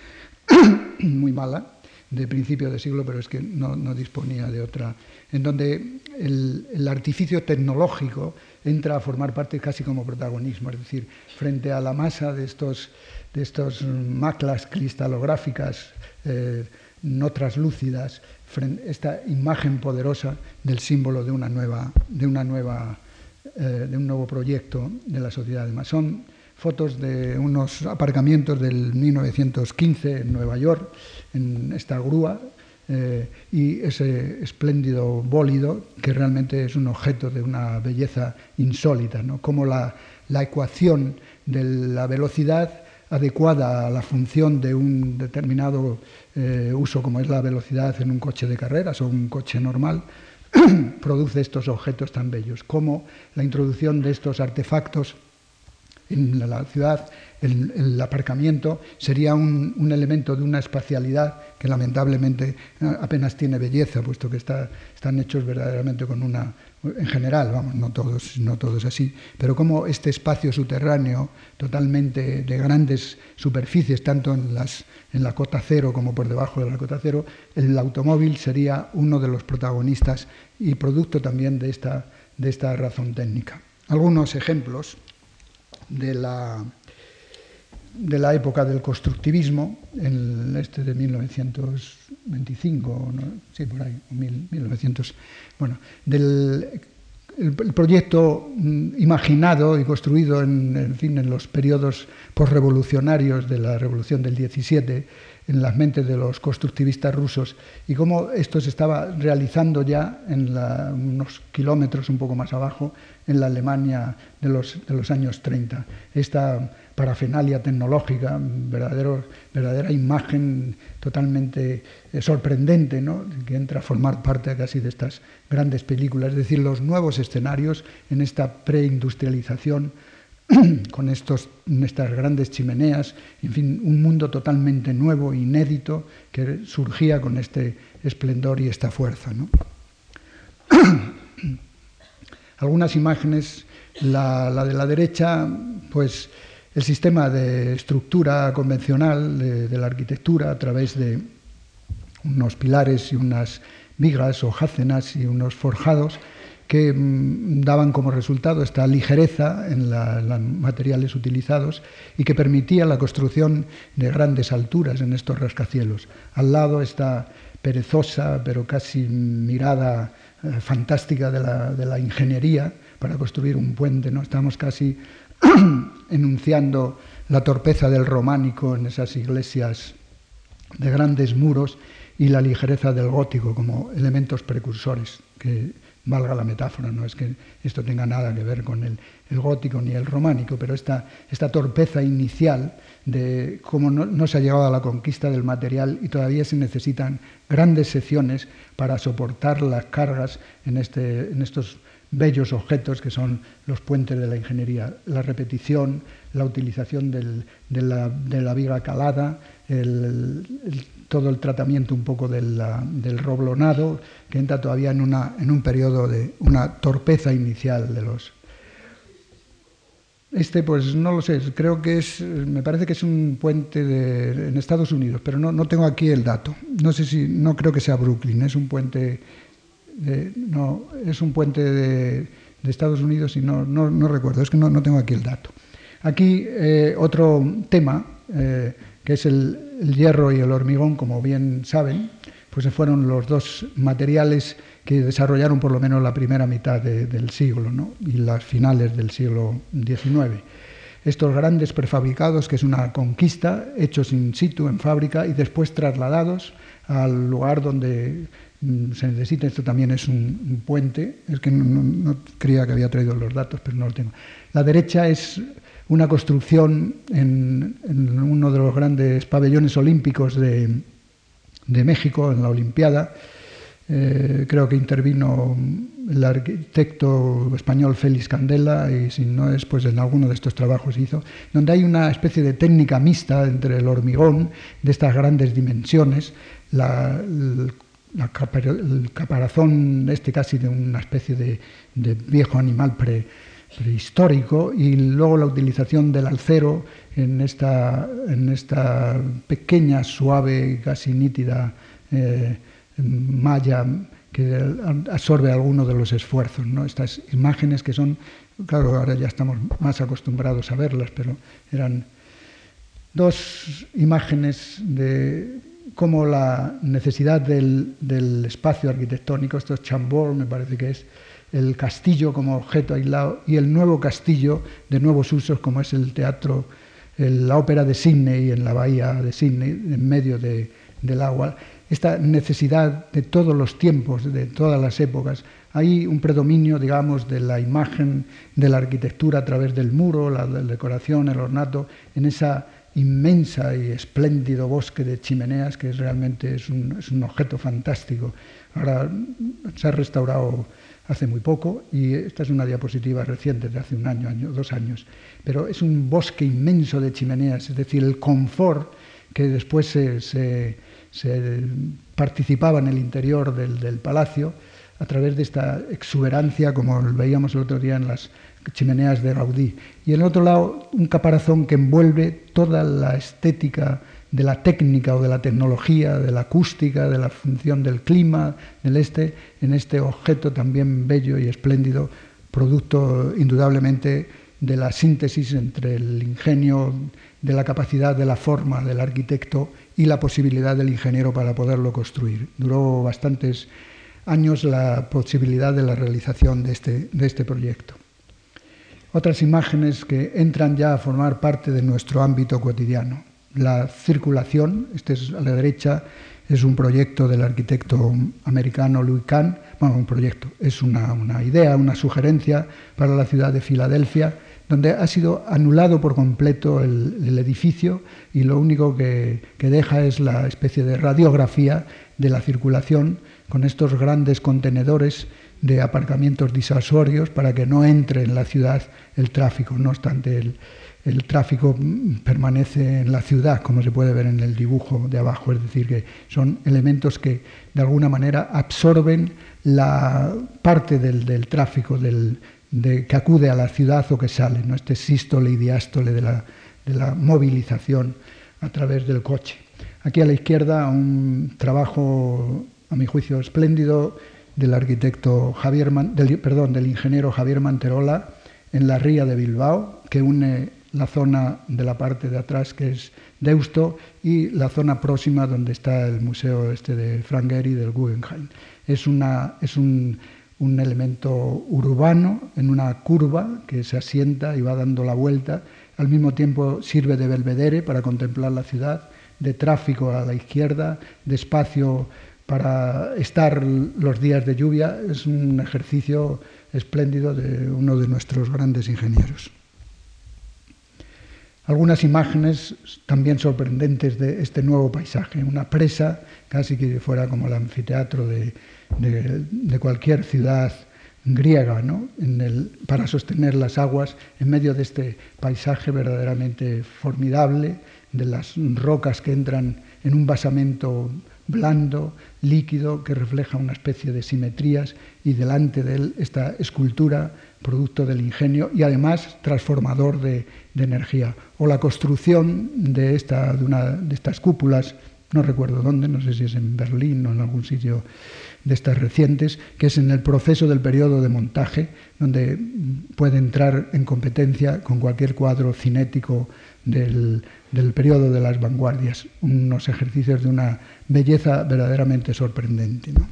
[SPEAKER 1] muy mala, de principio de siglo, pero es que no, disponía de otra, en donde el, artificio tecnológico entra a formar parte casi como protagonismo, es decir, frente a la masa de estos, de estos maclas cristalográficas eh, no traslúcidas, esta imagen poderosa del símbolo de una nueva, de eh, de un nuevo proyecto de la sociedad de Masón fotos de unos aparcamientos del 1915 en Nueva York, en esta grúa, eh, y ese espléndido bólido que realmente es un objeto de una belleza insólita, ¿no? como la, ecuación de la velocidad adecuada a la función de un determinado eh, uso como es la velocidad en un coche de carreras o un coche normal, produce estos objetos tan bellos, como la introducción de estos artefactos en la ciudad, el, aparcamiento sería un, elemento de una espacialidad que lamentablemente apenas tiene belleza, puesto que están hechos verdaderamente con una, en general, vamos, no todos, no todos así, pero como este espacio subterráneo totalmente de grandes superficies, tanto en, las, en la cota cero como por debajo de la cota cero, el automóvil sería uno de los protagonistas y producto también de esta, de esta razón técnica. Algunos ejemplos de la, de la época del constructivismo, en este de 1925, sí, por ahí, 1900, bueno, del el, proyecto mm, imaginado y construido en, en, fin, en los periodos posrevolucionarios de la Revolución del 17, en las mentes de los constructivistas rusos y cómo esto se estaba realizando ya en unos kilómetros un poco más abajo en la Alemania de los, de los años 30. Esta parafenalia tecnológica, verdadero, verdadera imagen totalmente eh, sorprendente, ¿no? que entra a formar parte casi de estas grandes películas, es decir, los nuevos escenarios en esta preindustrialización con estos, estas grandes chimeneas, en fin, un mundo totalmente nuevo, inédito, que surgía con este esplendor y esta fuerza. Algunas imágenes, la, de la derecha, pues el sistema de estructura convencional de, la arquitectura a través de unos pilares y unas vigas o jácenas y unos forjados, que mm, daban como resultado esta ligereza en los materiales utilizados y que permitía la construcción de grandes alturas en estos rascacielos. Al lado esta perezosa pero casi mirada eh, fantástica de la, ingeniería para construir un puente. ¿no? Estamos casi enunciando la torpeza del románico en esas iglesias de grandes muros y la ligereza del gótico como elementos precursores que valga la metáfora, no es que esto tenga nada que ver con el, gótico ni el románico, pero esta, esta torpeza inicial de cómo no, se ha llegado a la conquista del material y todavía se necesitan grandes secciones para soportar las cargas en, este, en estos bellos objetos que son los puentes de la ingeniería. La repetición, la utilización de, la, viga calada, el, todo el tratamiento un poco del, roblonado, que entra todavía en, una, en un periodo de una torpeza inicial de los... Este, pues no lo sé, creo que es, me parece que es un puente de, en Estados Unidos, pero no, no tengo aquí el dato. No sé si, no creo que sea Brooklyn, es un puente, no, es un puente de, Estados Unidos y no, no, recuerdo, es que no, tengo aquí el dato. Aquí eh, otro tema eh, que es el, hierro y el hormigón, como bien saben, pues fueron los dos materiales que desarrollaron por lo menos la primera mitad del siglo y las finales del siglo XIX. Estos grandes prefabricados, que es una conquista, hechos in situ en fábrica y después trasladados al lugar donde mm, se necesita. Esto también es un, puente, es que no, creía que había traído los datos, pero no lo tengo. La derecha es una construcción en, uno de los grandes pabellones olímpicos de, México, en la Olimpiada. Eh, creo que intervino el arquitecto español Félix Candela y si no es, pues en alguno de estos trabajos hizo, donde hay una especie de técnica mixta entre el hormigón de estas grandes dimensiones, el, caparazón este casi de una especie de, viejo animal pre, prehistórico y luego la utilización del alcero en esta, en esta pequeña, suave, casi nítida eh, malla que absorbe algunos de los esfuerzos. ¿no? Estas imágenes que son, claro, ahora ya estamos más acostumbrados a verlas, pero eran dos imágenes de cómo la necesidad del, del espacio arquitectónico, esto es Chambord, me parece que es, el castillo como objeto aislado y el nuevo castillo de nuevos usos como es el teatro, la ópera de Sydney en la bahía de Sydney, en medio del agua. Esta necesidad de todos los tiempos, de todas las épocas. Hay un predominio, digamos, de la imagen de la arquitectura a través del muro, la, decoración, el ornato, en esa inmensa y espléndido bosque de chimeneas que realmente es un, es un objeto fantástico. Ahora se ha restaurado hace muy poco y esta es una diapositiva reciente de hace un año, año, dos años, pero es un bosque inmenso de chimeneas, es decir, el confort que después se, se participaba en el interior del, palacio a través de esta exuberancia, como veíamos el otro día en las chimeneas de Gaudí. Y en el otro lado, un caparazón que envuelve toda la estética de la técnica o de la tecnología, de la acústica, de la función del clima, del este, en este objeto también bello y espléndido, producto indudablemente de la síntesis entre el ingenio, de la capacidad de la forma del arquitecto y la posibilidad del ingeniero para poderlo construir. Duró bastantes años la posibilidad de la realización de este, de este proyecto. Otras imágenes que entran ya a formar parte de nuestro ámbito cotidiano la circulación, este es a la derecha, es un proyecto del arquitecto americano Louis Kahn, bueno, un proyecto, es una, una, idea, una sugerencia para la ciudad de Filadelfia, donde ha sido anulado por completo el, edificio y lo único que, que, deja es la especie de radiografía de la circulación con estos grandes contenedores de aparcamientos disuasorios para que no entre en la ciudad el tráfico. No obstante, el, el tráfico permanece en la ciudad, como se puede ver en el dibujo de abajo, es decir, que son elementos que de alguna manera absorben la parte del, del tráfico del, de, que acude a la ciudad o que sale, ¿no? este sístole y diástole de la, de la movilización a través del coche. Aquí a la izquierda un trabajo, a mi juicio, espléndido del arquitecto Javier, del, perdón, del ingeniero Javier Manterola en la ría de Bilbao, que une la zona de la parte de atrás que es Deusto y la zona próxima donde está el museo este de Frank del Guggenheim. Es, una, es un, un, elemento urbano en una curva que se asienta y va dando la vuelta. Al mismo tiempo sirve de belvedere para contemplar la ciudad, de tráfico a la izquierda, de espacio para estar los días de lluvia. Es un ejercicio espléndido de uno de nuestros grandes ingenieros. Algunas imágenes también sorprendentes de este nuevo paisaje, una presa casi que fuera como el anfiteatro de, de, cualquier ciudad griega, ¿no? para sostener las aguas en medio de este paisaje verdaderamente formidable, de las rocas que entran en un basamento blando, líquido, que refleja una especie de simetrías y delante de él esta escultura producto del ingenio y además transformador de, de energía. O la construcción de, esta, de, una, de estas cúpulas, no recuerdo dónde, no sé si es en Berlín o en algún sitio de estas recientes, que es en el proceso del periodo de montaje, donde puede entrar en competencia con cualquier cuadro cinético del, del periodo de las vanguardias, unos ejercicios de una belleza verdaderamente sorprendente. ¿no?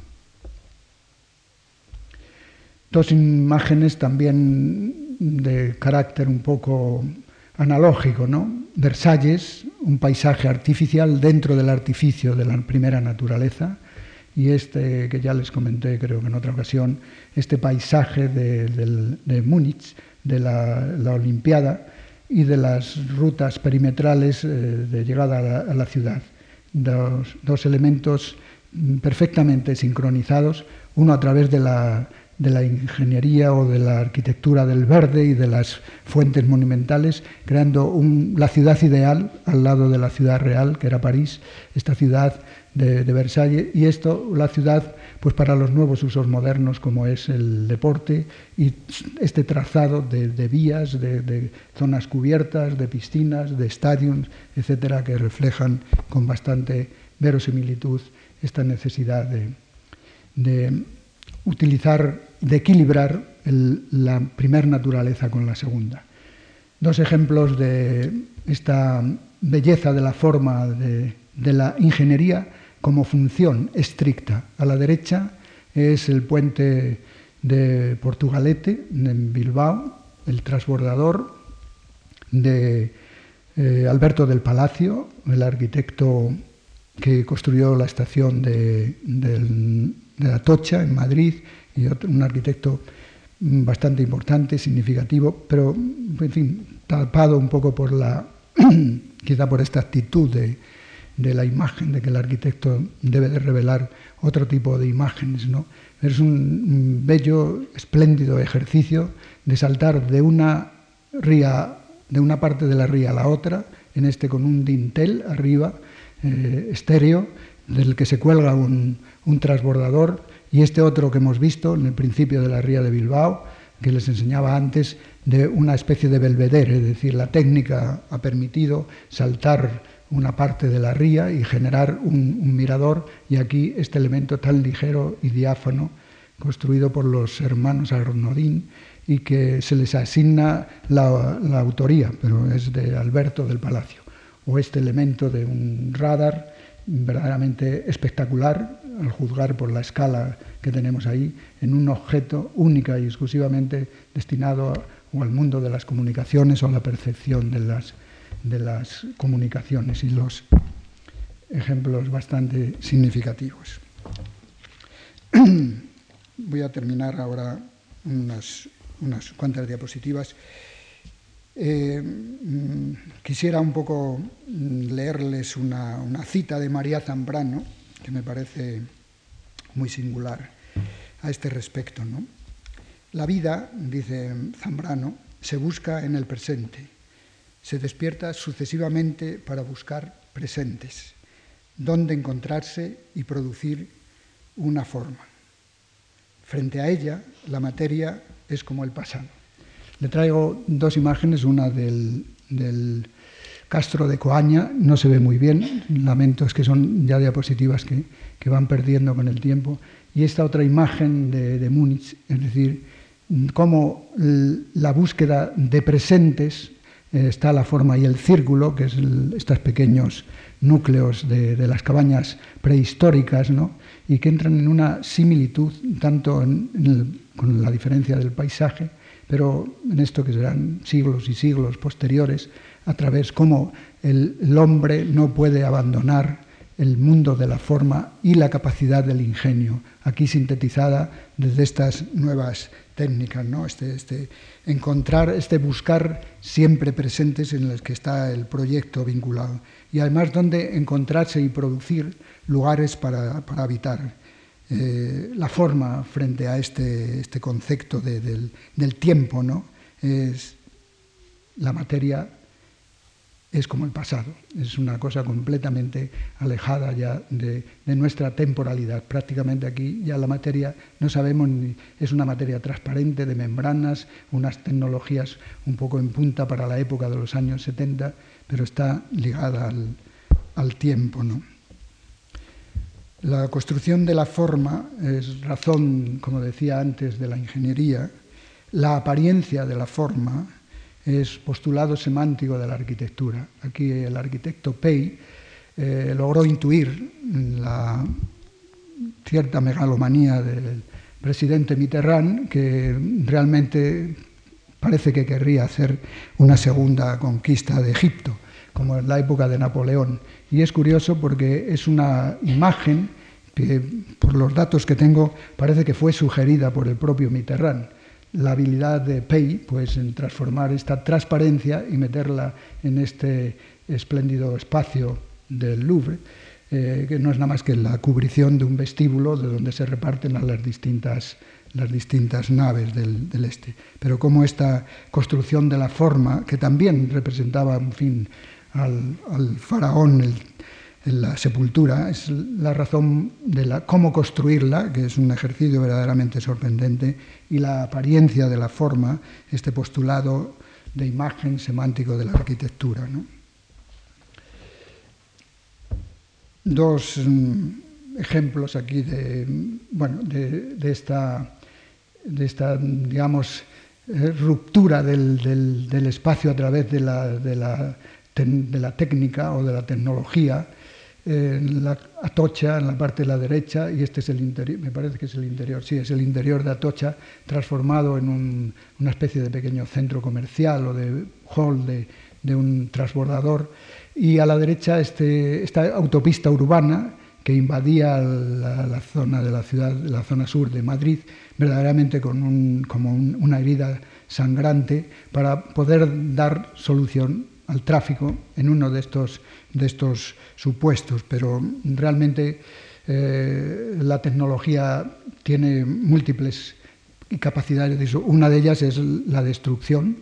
[SPEAKER 1] Dos imágenes también de carácter un poco analógico, ¿no? Versalles, un paisaje artificial dentro del artificio de la primera naturaleza, y este que ya les comenté, creo que en otra ocasión, este paisaje de, de, de Múnich, de la, la, Olimpiada y de las rutas perimetrales eh, de llegada a la, ciudad. Dos, dos elementos perfectamente sincronizados, uno a través de la de la ingeniería o de la arquitectura del verde y de las fuentes monumentales, creando la ciudad ideal al lado de la ciudad real, que era París, esta ciudad de, de, Versalles, y esto, la ciudad, pues para los nuevos usos modernos, como es el deporte, y este trazado de, vías, de, zonas cubiertas, de piscinas, de estadios, etcétera, que reflejan con bastante verosimilitud esta necesidad de, utilizar de equilibrar la primer naturaleza con la segunda. Dos ejemplos de esta belleza de la forma de la ingeniería como función estricta. A la derecha es el puente de Portugalete en Bilbao, el transbordador de eh, Alberto del Palacio, el arquitecto que construyó la estación de, de, de Atocha en Madrid y un arquitecto bastante importante, significativo, pero, en fin, tapado un poco por la quizá por esta actitud de, la imagen, de que el arquitecto debe de revelar otro tipo de imágenes. ¿no? Es un, bello, espléndido ejercicio de saltar de una ría, de una parte de la ría a la otra, en este con un dintel arriba, eh, estéreo, del que se cuelga un, un transbordador, y este otro que hemos visto en el principio de la ría de Bilbao, que les enseñaba antes, de una especie de belvedere, es decir, la técnica ha permitido saltar una parte de la ría y generar un, mirador, y aquí este elemento tan ligero y diáfano, construido por los hermanos Arnodín, y que se les asigna la, autoría, pero es de Alberto del Palacio, o este elemento de un radar verdaderamente espectacular, al juzgar por la escala que tenemos ahí, en un objeto única y exclusivamente destinado o al mundo de las comunicaciones o a la percepción de las, de las comunicaciones y los ejemplos bastante significativos. Voy a terminar ahora unas, unas cuantas diapositivas. Eh, mm, quisiera un poco leerles una, una, cita de María Zambrano, que me parece muy singular a este respecto. ¿no? La vida, dice Zambrano, se busca en el presente, se despierta sucesivamente para buscar presentes, donde encontrarse y producir una forma. Frente a ella, la materia es como el pasado. Le traigo dos imágenes, una del, Castro de Coaña, no se ve muy bien, lamento, es que son ya diapositivas que, que van perdiendo con el tiempo, y esta otra imagen de, de Múnich, es decir, cómo la búsqueda de presentes está la forma y el círculo, que es estos pequeños núcleos de, las cabañas prehistóricas, ¿no? y que entran en una similitud tanto con la diferencia del paisaje, pero en esto que serán siglos y siglos posteriores, a través cómo el hombre no puede abandonar el mundo de la forma y la capacidad del ingenio, aquí sintetizada desde estas nuevas técnicas, ¿no? este, este, encontrar, este buscar siempre presentes en los que está el proyecto vinculado y además donde encontrarse y producir lugares para, habitar. Eh, la forma frente a este, este concepto del, del, tiempo ¿no? es la materia es como el pasado, es una cosa completamente alejada ya de, nuestra temporalidad. Prácticamente aquí ya la materia, no sabemos, ni, es una materia transparente de membranas, unas tecnologías un poco en punta para la época de los años 70, pero está ligada al, al tiempo. ¿no? La construcción de la forma es razón, como decía antes, de la ingeniería. La apariencia de la forma es postulado semántico de la arquitectura. Aquí el arquitecto Pei eh, logró intuir la cierta megalomanía del presidente Mitterrand, que realmente parece que querría hacer una segunda conquista de Egipto, como en la época de Napoleón. Y es curioso porque es una imagen que, por los datos que tengo, parece que fue sugerida por el propio Mitterrand la habilidad de Pei pues, en transformar esta transparencia y meterla en este espléndido espacio del Louvre, eh, que no es nada más que la cubrición de un vestíbulo de donde se reparten a las distintas, las distintas naves del, este. Pero como esta construcción de la forma, que también representaba, en fin, al, al faraón, el, la sepultura, es la razón de la, cómo construirla, que es un ejercicio verdaderamente sorprendente, y la apariencia de la forma, este postulado de imagen semántico de la arquitectura. Dos mm, ejemplos aquí de, bueno, de, esta, de esta, digamos, eh, ruptura del, del, espacio a través de la, de la, de la técnica o de la tecnología, en la Atocha, en la parte de la derecha, y este es el interior, me parece que es el interior, sí, es el interior de Atocha, transformado en una especie de pequeño centro comercial o de hall de, un transbordador, y a la derecha este, esta autopista urbana que invadía la, zona de la ciudad, la zona sur de Madrid, verdaderamente con como una herida sangrante, para poder dar solución al tráfico en uno de estos, de estos supuestos, pero realmente eh, la tecnología tiene múltiples capacidades. Una de ellas es la destrucción.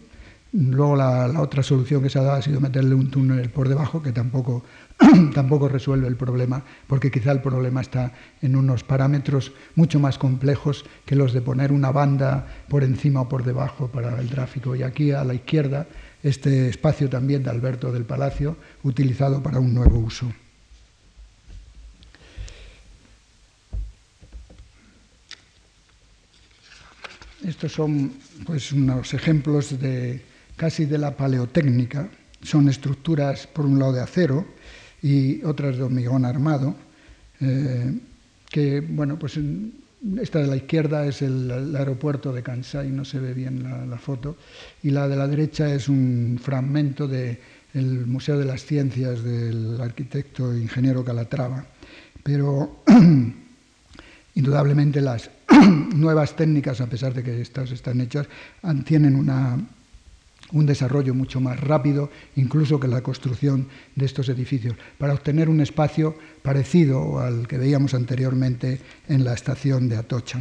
[SPEAKER 1] Luego la, la, otra solución que se ha dado ha sido meterle un túnel por debajo, que tampoco tampoco resuelve el problema, porque quizá el problema está en unos parámetros mucho más complejos que los de poner una banda por encima o por debajo para el tráfico. Y aquí a la izquierda, este espacio también de Alberto del Palacio, utilizado para un nuevo uso. Estos son pues, unos ejemplos de casi de la paleotécnica. Son estructuras, por un lado, de acero, y otras de hormigón armado, eh, que, bueno, pues esta de la izquierda es el, aeropuerto de Kansai, no se ve bien la, foto, y la de la derecha es un fragmento del Museo de las Ciencias del arquitecto e ingeniero Calatrava. Pero indudablemente las nuevas técnicas, a pesar de que estas están hechas, tienen una un desarrollo mucho más rápido, incluso que la construcción de estos edificios, para obtener un espacio parecido al que veíamos anteriormente en la estación de Atocha.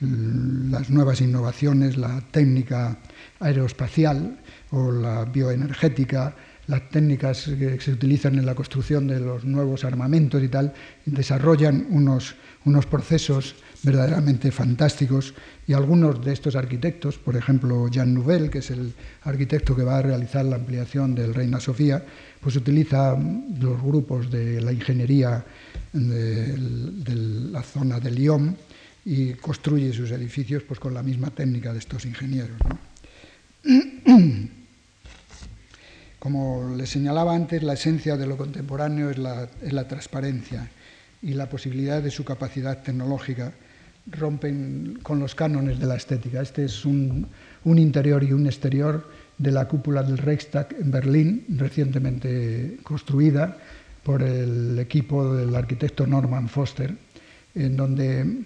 [SPEAKER 1] las nuevas innovaciones, la técnica aeroespacial o la bioenergética, las técnicas que se utilizan en la construcción de los nuevos armamentos y tal, desarrollan unos, unos procesos verdaderamente fantásticos y algunos de estos arquitectos, por ejemplo Jean Nouvel, que es el arquitecto que va a realizar la ampliación del Reina Sofía, pues utiliza los grupos de la ingeniería de, la zona de Lyon y construye sus edificios pues, con la misma técnica de estos ingenieros. Como les señalaba antes, la esencia de lo contemporáneo es la, es la transparencia y la posibilidad de su capacidad tecnológica rompen con los cánones de la estética. Este es un, interior y un exterior de la cúpula del Reichstag en Berlín, recientemente construida por el equipo del arquitecto Norman Foster, en donde,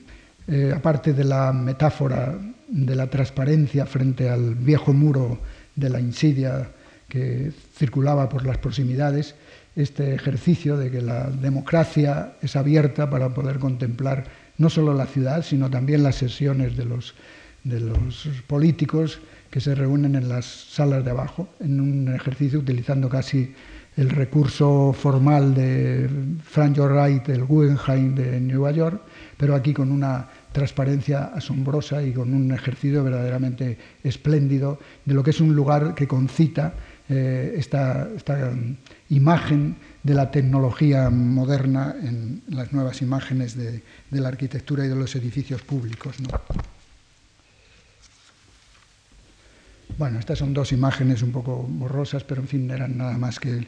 [SPEAKER 1] eh, aparte de la metáfora de la transparencia frente al viejo muro de la insidia que circulaba por las proximidades, este ejercicio de que la democracia es abierta para poder contemplar no solo la ciudad, sino también las sesiones de los, de los políticos que se reúnen en las salas de abajo, en un ejercicio utilizando casi el recurso formal de Frank Wright, el Guggenheim de Nueva York, pero aquí con una transparencia asombrosa y con un ejercicio verdaderamente espléndido de lo que es un lugar que concita eh, esta imagen de la tecnología moderna en las nuevas imágenes de, la arquitectura y de los edificios públicos. Bueno, estas son dos imágenes un poco borrosas, pero en fin, eran nada más que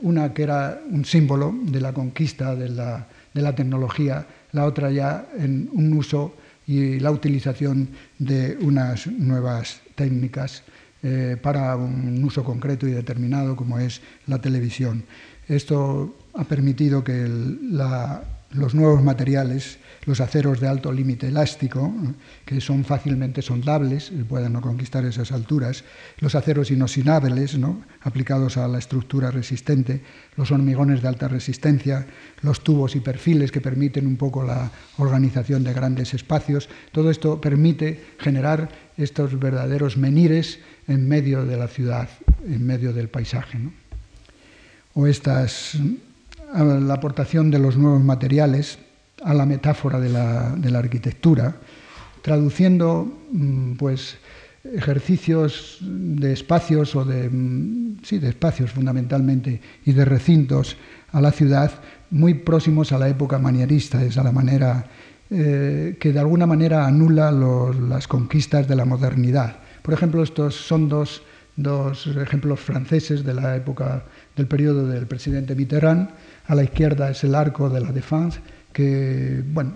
[SPEAKER 1] una que era un símbolo de la conquista de la, tecnología, la otra ya en un uso y la utilización de unas nuevas técnicas eh, para un uso concreto y determinado como es la televisión. Esto ha permitido que los nuevos materiales, los aceros de alto límite elástico, que son fácilmente soldables y pueden no conquistar esas alturas, los aceros inosinables, aplicados a la estructura resistente, los hormigones de alta resistencia, los tubos y perfiles que permiten un poco la organización de grandes espacios, todo esto permite generar estos verdaderos menires en medio de la ciudad, en medio del paisaje o estas, la aportación de los nuevos materiales a la metáfora de la, arquitectura, traduciendo mm, pues, ejercicios de espacios o de, mm, sí, de espacios fundamentalmente y de recintos a la ciudad muy próximos a la época manierista, es a la manera eh, que de alguna manera anula las conquistas de la modernidad. Por ejemplo, estos son dos, dos ejemplos franceses de la época del periodo del presidente Mitterrand. A la izquierda es el arco de la Défense, que bueno,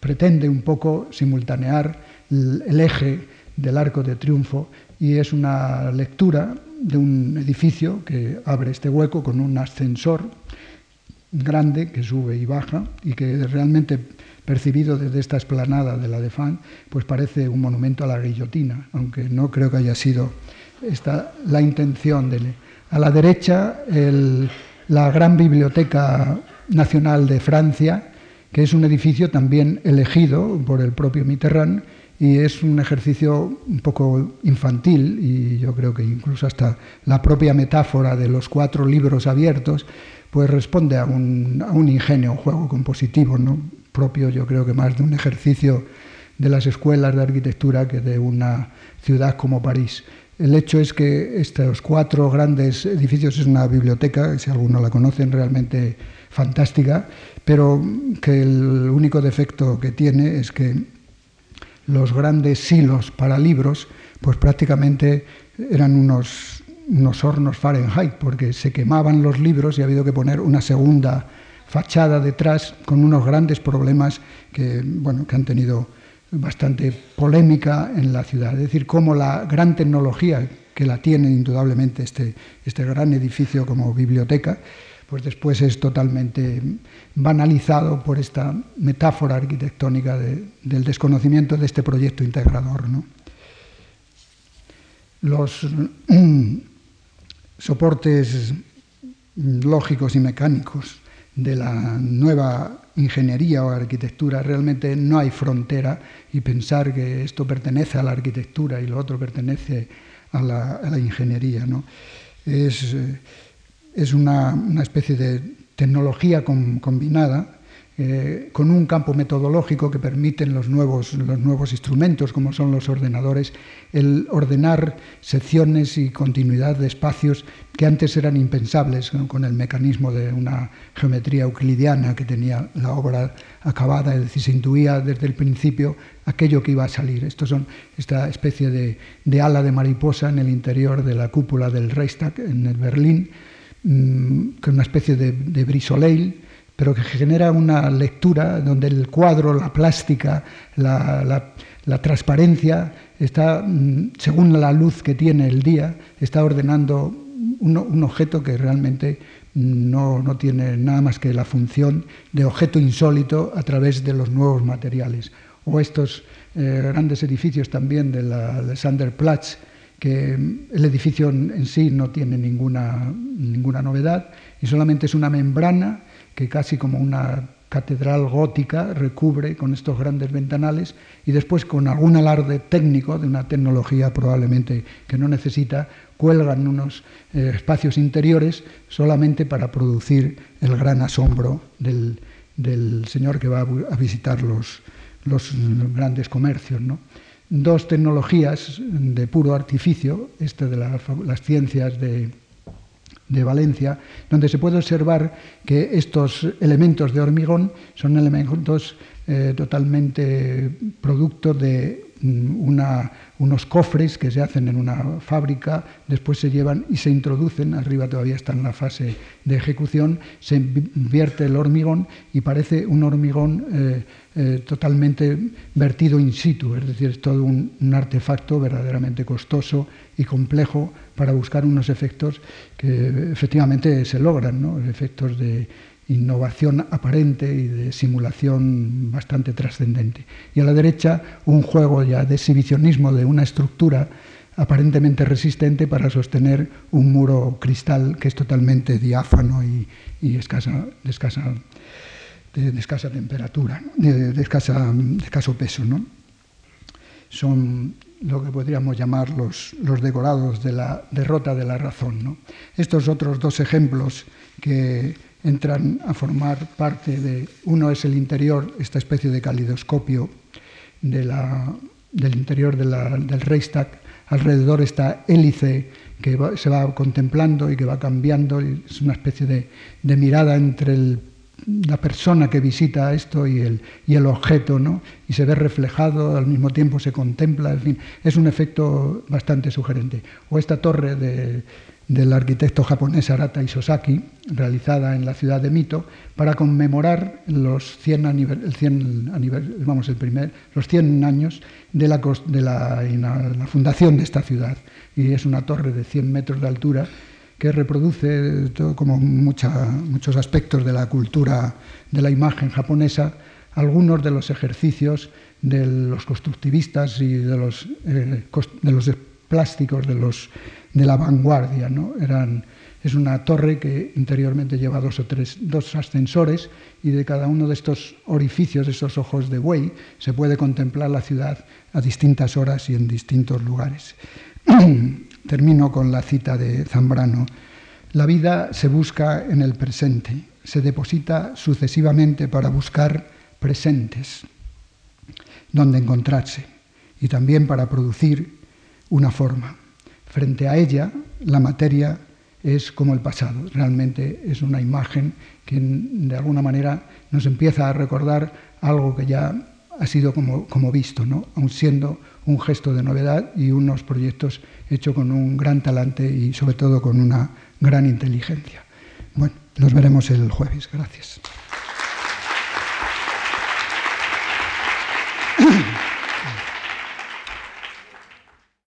[SPEAKER 1] pretende un poco simultanear el eje del arco de triunfo y es una lectura de un edificio que abre este hueco con un ascensor grande que sube y baja y que realmente percibido desde esta esplanada de la Défense pues parece un monumento a la guillotina, aunque no creo que haya sido esta la intención del A la derecha, la Gran Biblioteca Nacional de Francia, que es un edificio también elegido por el propio Mitterrand y es un ejercicio un poco infantil y yo creo que incluso hasta la propia metáfora de los cuatro libros abiertos pues responde a un, a ingenio, un juego compositivo, ¿no? propio yo creo que más de un ejercicio de las escuelas de arquitectura que de una ciudad como París. El hecho es que estos cuatro grandes edificios es una biblioteca, si alguno la conocen, realmente fantástica, pero que el único defecto que tiene es que los grandes silos para libros, pues prácticamente eran unos, unos hornos Fahrenheit, porque se quemaban los libros y ha habido que poner una segunda fachada detrás con unos grandes problemas que, bueno, que han tenido bastante polémica en la ciudad. Es decir, cómo la gran tecnología que la tiene indudablemente este, este gran edificio como biblioteca, pues después es totalmente banalizado por esta metáfora arquitectónica del desconocimiento de este proyecto integrador. Los soportes lógicos y mecánicos de la nueva ingeniería o arquitectura, realmente no hay frontera y pensar que esto pertenece a la arquitectura y lo otro pertenece a la, ingeniería. ¿no? Es, es una, especie de tecnología combinada eh, con un campo metodológico que permiten los nuevos, los nuevos instrumentos, como son los ordenadores, el ordenar secciones y continuidad de espacios que antes eran impensables con el mecanismo de una geometría euclidiana que tenía la obra acabada, es decir, se intuía desde el principio aquello que iba a salir. Esto son esta especie de, de ala de mariposa en el interior de la cúpula del Reichstag en el Berlín Mm, que una especie de, de brisoleil, pero que genera una lectura donde el cuadro, la plástica, la, transparencia, está, mm, según la luz que tiene el día, está ordenando un, objeto que realmente no, tiene nada más que la función de objeto insólito a través de los nuevos materiales. O estos eh, grandes edificios también de la Alexanderplatz, que el edificio en sí no tiene ninguna, ninguna novedad y solamente es una membrana que casi como una catedral gótica recubre con estos grandes ventanales y después con algún alarde técnico de una tecnología probablemente que no necesita, cuelgan unos eh, espacios interiores solamente para producir el gran asombro del, del señor que va a visitar los, los grandes comercios. ¿no? dos tecnologías de puro artificio, esta de las ciencias de, Valencia, donde se puede observar que estos elementos de hormigón son elementos eh, totalmente producto de mm, unos cofres que se hacen en una fábrica, después se llevan y se introducen, arriba todavía está en la fase de ejecución, se invierte el hormigón y parece un hormigón eh, eh, totalmente vertido in situ, es decir, es todo un, artefacto verdaderamente costoso y complejo para buscar unos efectos que efectivamente se logran, ¿no? efectos de innovación aparente y de simulación bastante trascendente. Y a la derecha un juego ya de exhibicionismo de una estructura aparentemente resistente para sostener un muro cristal que es totalmente diáfano y, y escasa, escasa de, escasa temperatura, de, escaso peso. ¿no? Son lo que podríamos llamar los, los, decorados de la derrota de la razón. ¿no? Estos otros dos ejemplos que entran a formar parte de, uno es el interior, esta especie de calidoscopio de la, del interior de del Reichstag, alrededor esta hélice que se va contemplando y que va cambiando, es una especie de, de mirada entre el la persona que visita esto y el, y el objeto, ¿no? y se ve reflejado, al mismo tiempo se contempla, en fin, es un efecto bastante sugerente. O esta torre del arquitecto japonés Arata Isosaki, realizada en la ciudad de Mito, para conmemorar los 100, el 100 vamos, los 100 años de, la, de la, fundación de esta ciudad. Y es una torre de 100 metros de altura que reproduce como muchos aspectos de la cultura de la imagen japonesa, algunos de los ejercicios de los constructivistas y de los, eh, de los plásticos de, los, de la vanguardia. ¿no? Eran, es una torre que interiormente lleva dos o tres dos ascensores y de cada uno de estos orificios, de esos ojos de buey, se puede contemplar la ciudad a distintas horas y en distintos lugares. Termino con la cita de Zambrano. La vida se busca en el presente, se deposita sucesivamente para buscar presentes donde encontrarse y también para producir una forma. Frente a ella, la materia es como el pasado, realmente es una imagen que de alguna manera nos empieza a recordar algo que ya ha sido como, como visto, ¿no? aun siendo un gesto de novedad y unos proyectos hechos con un gran talante y sobre todo con una gran inteligencia. Bueno, nos veremos el jueves. Gracias.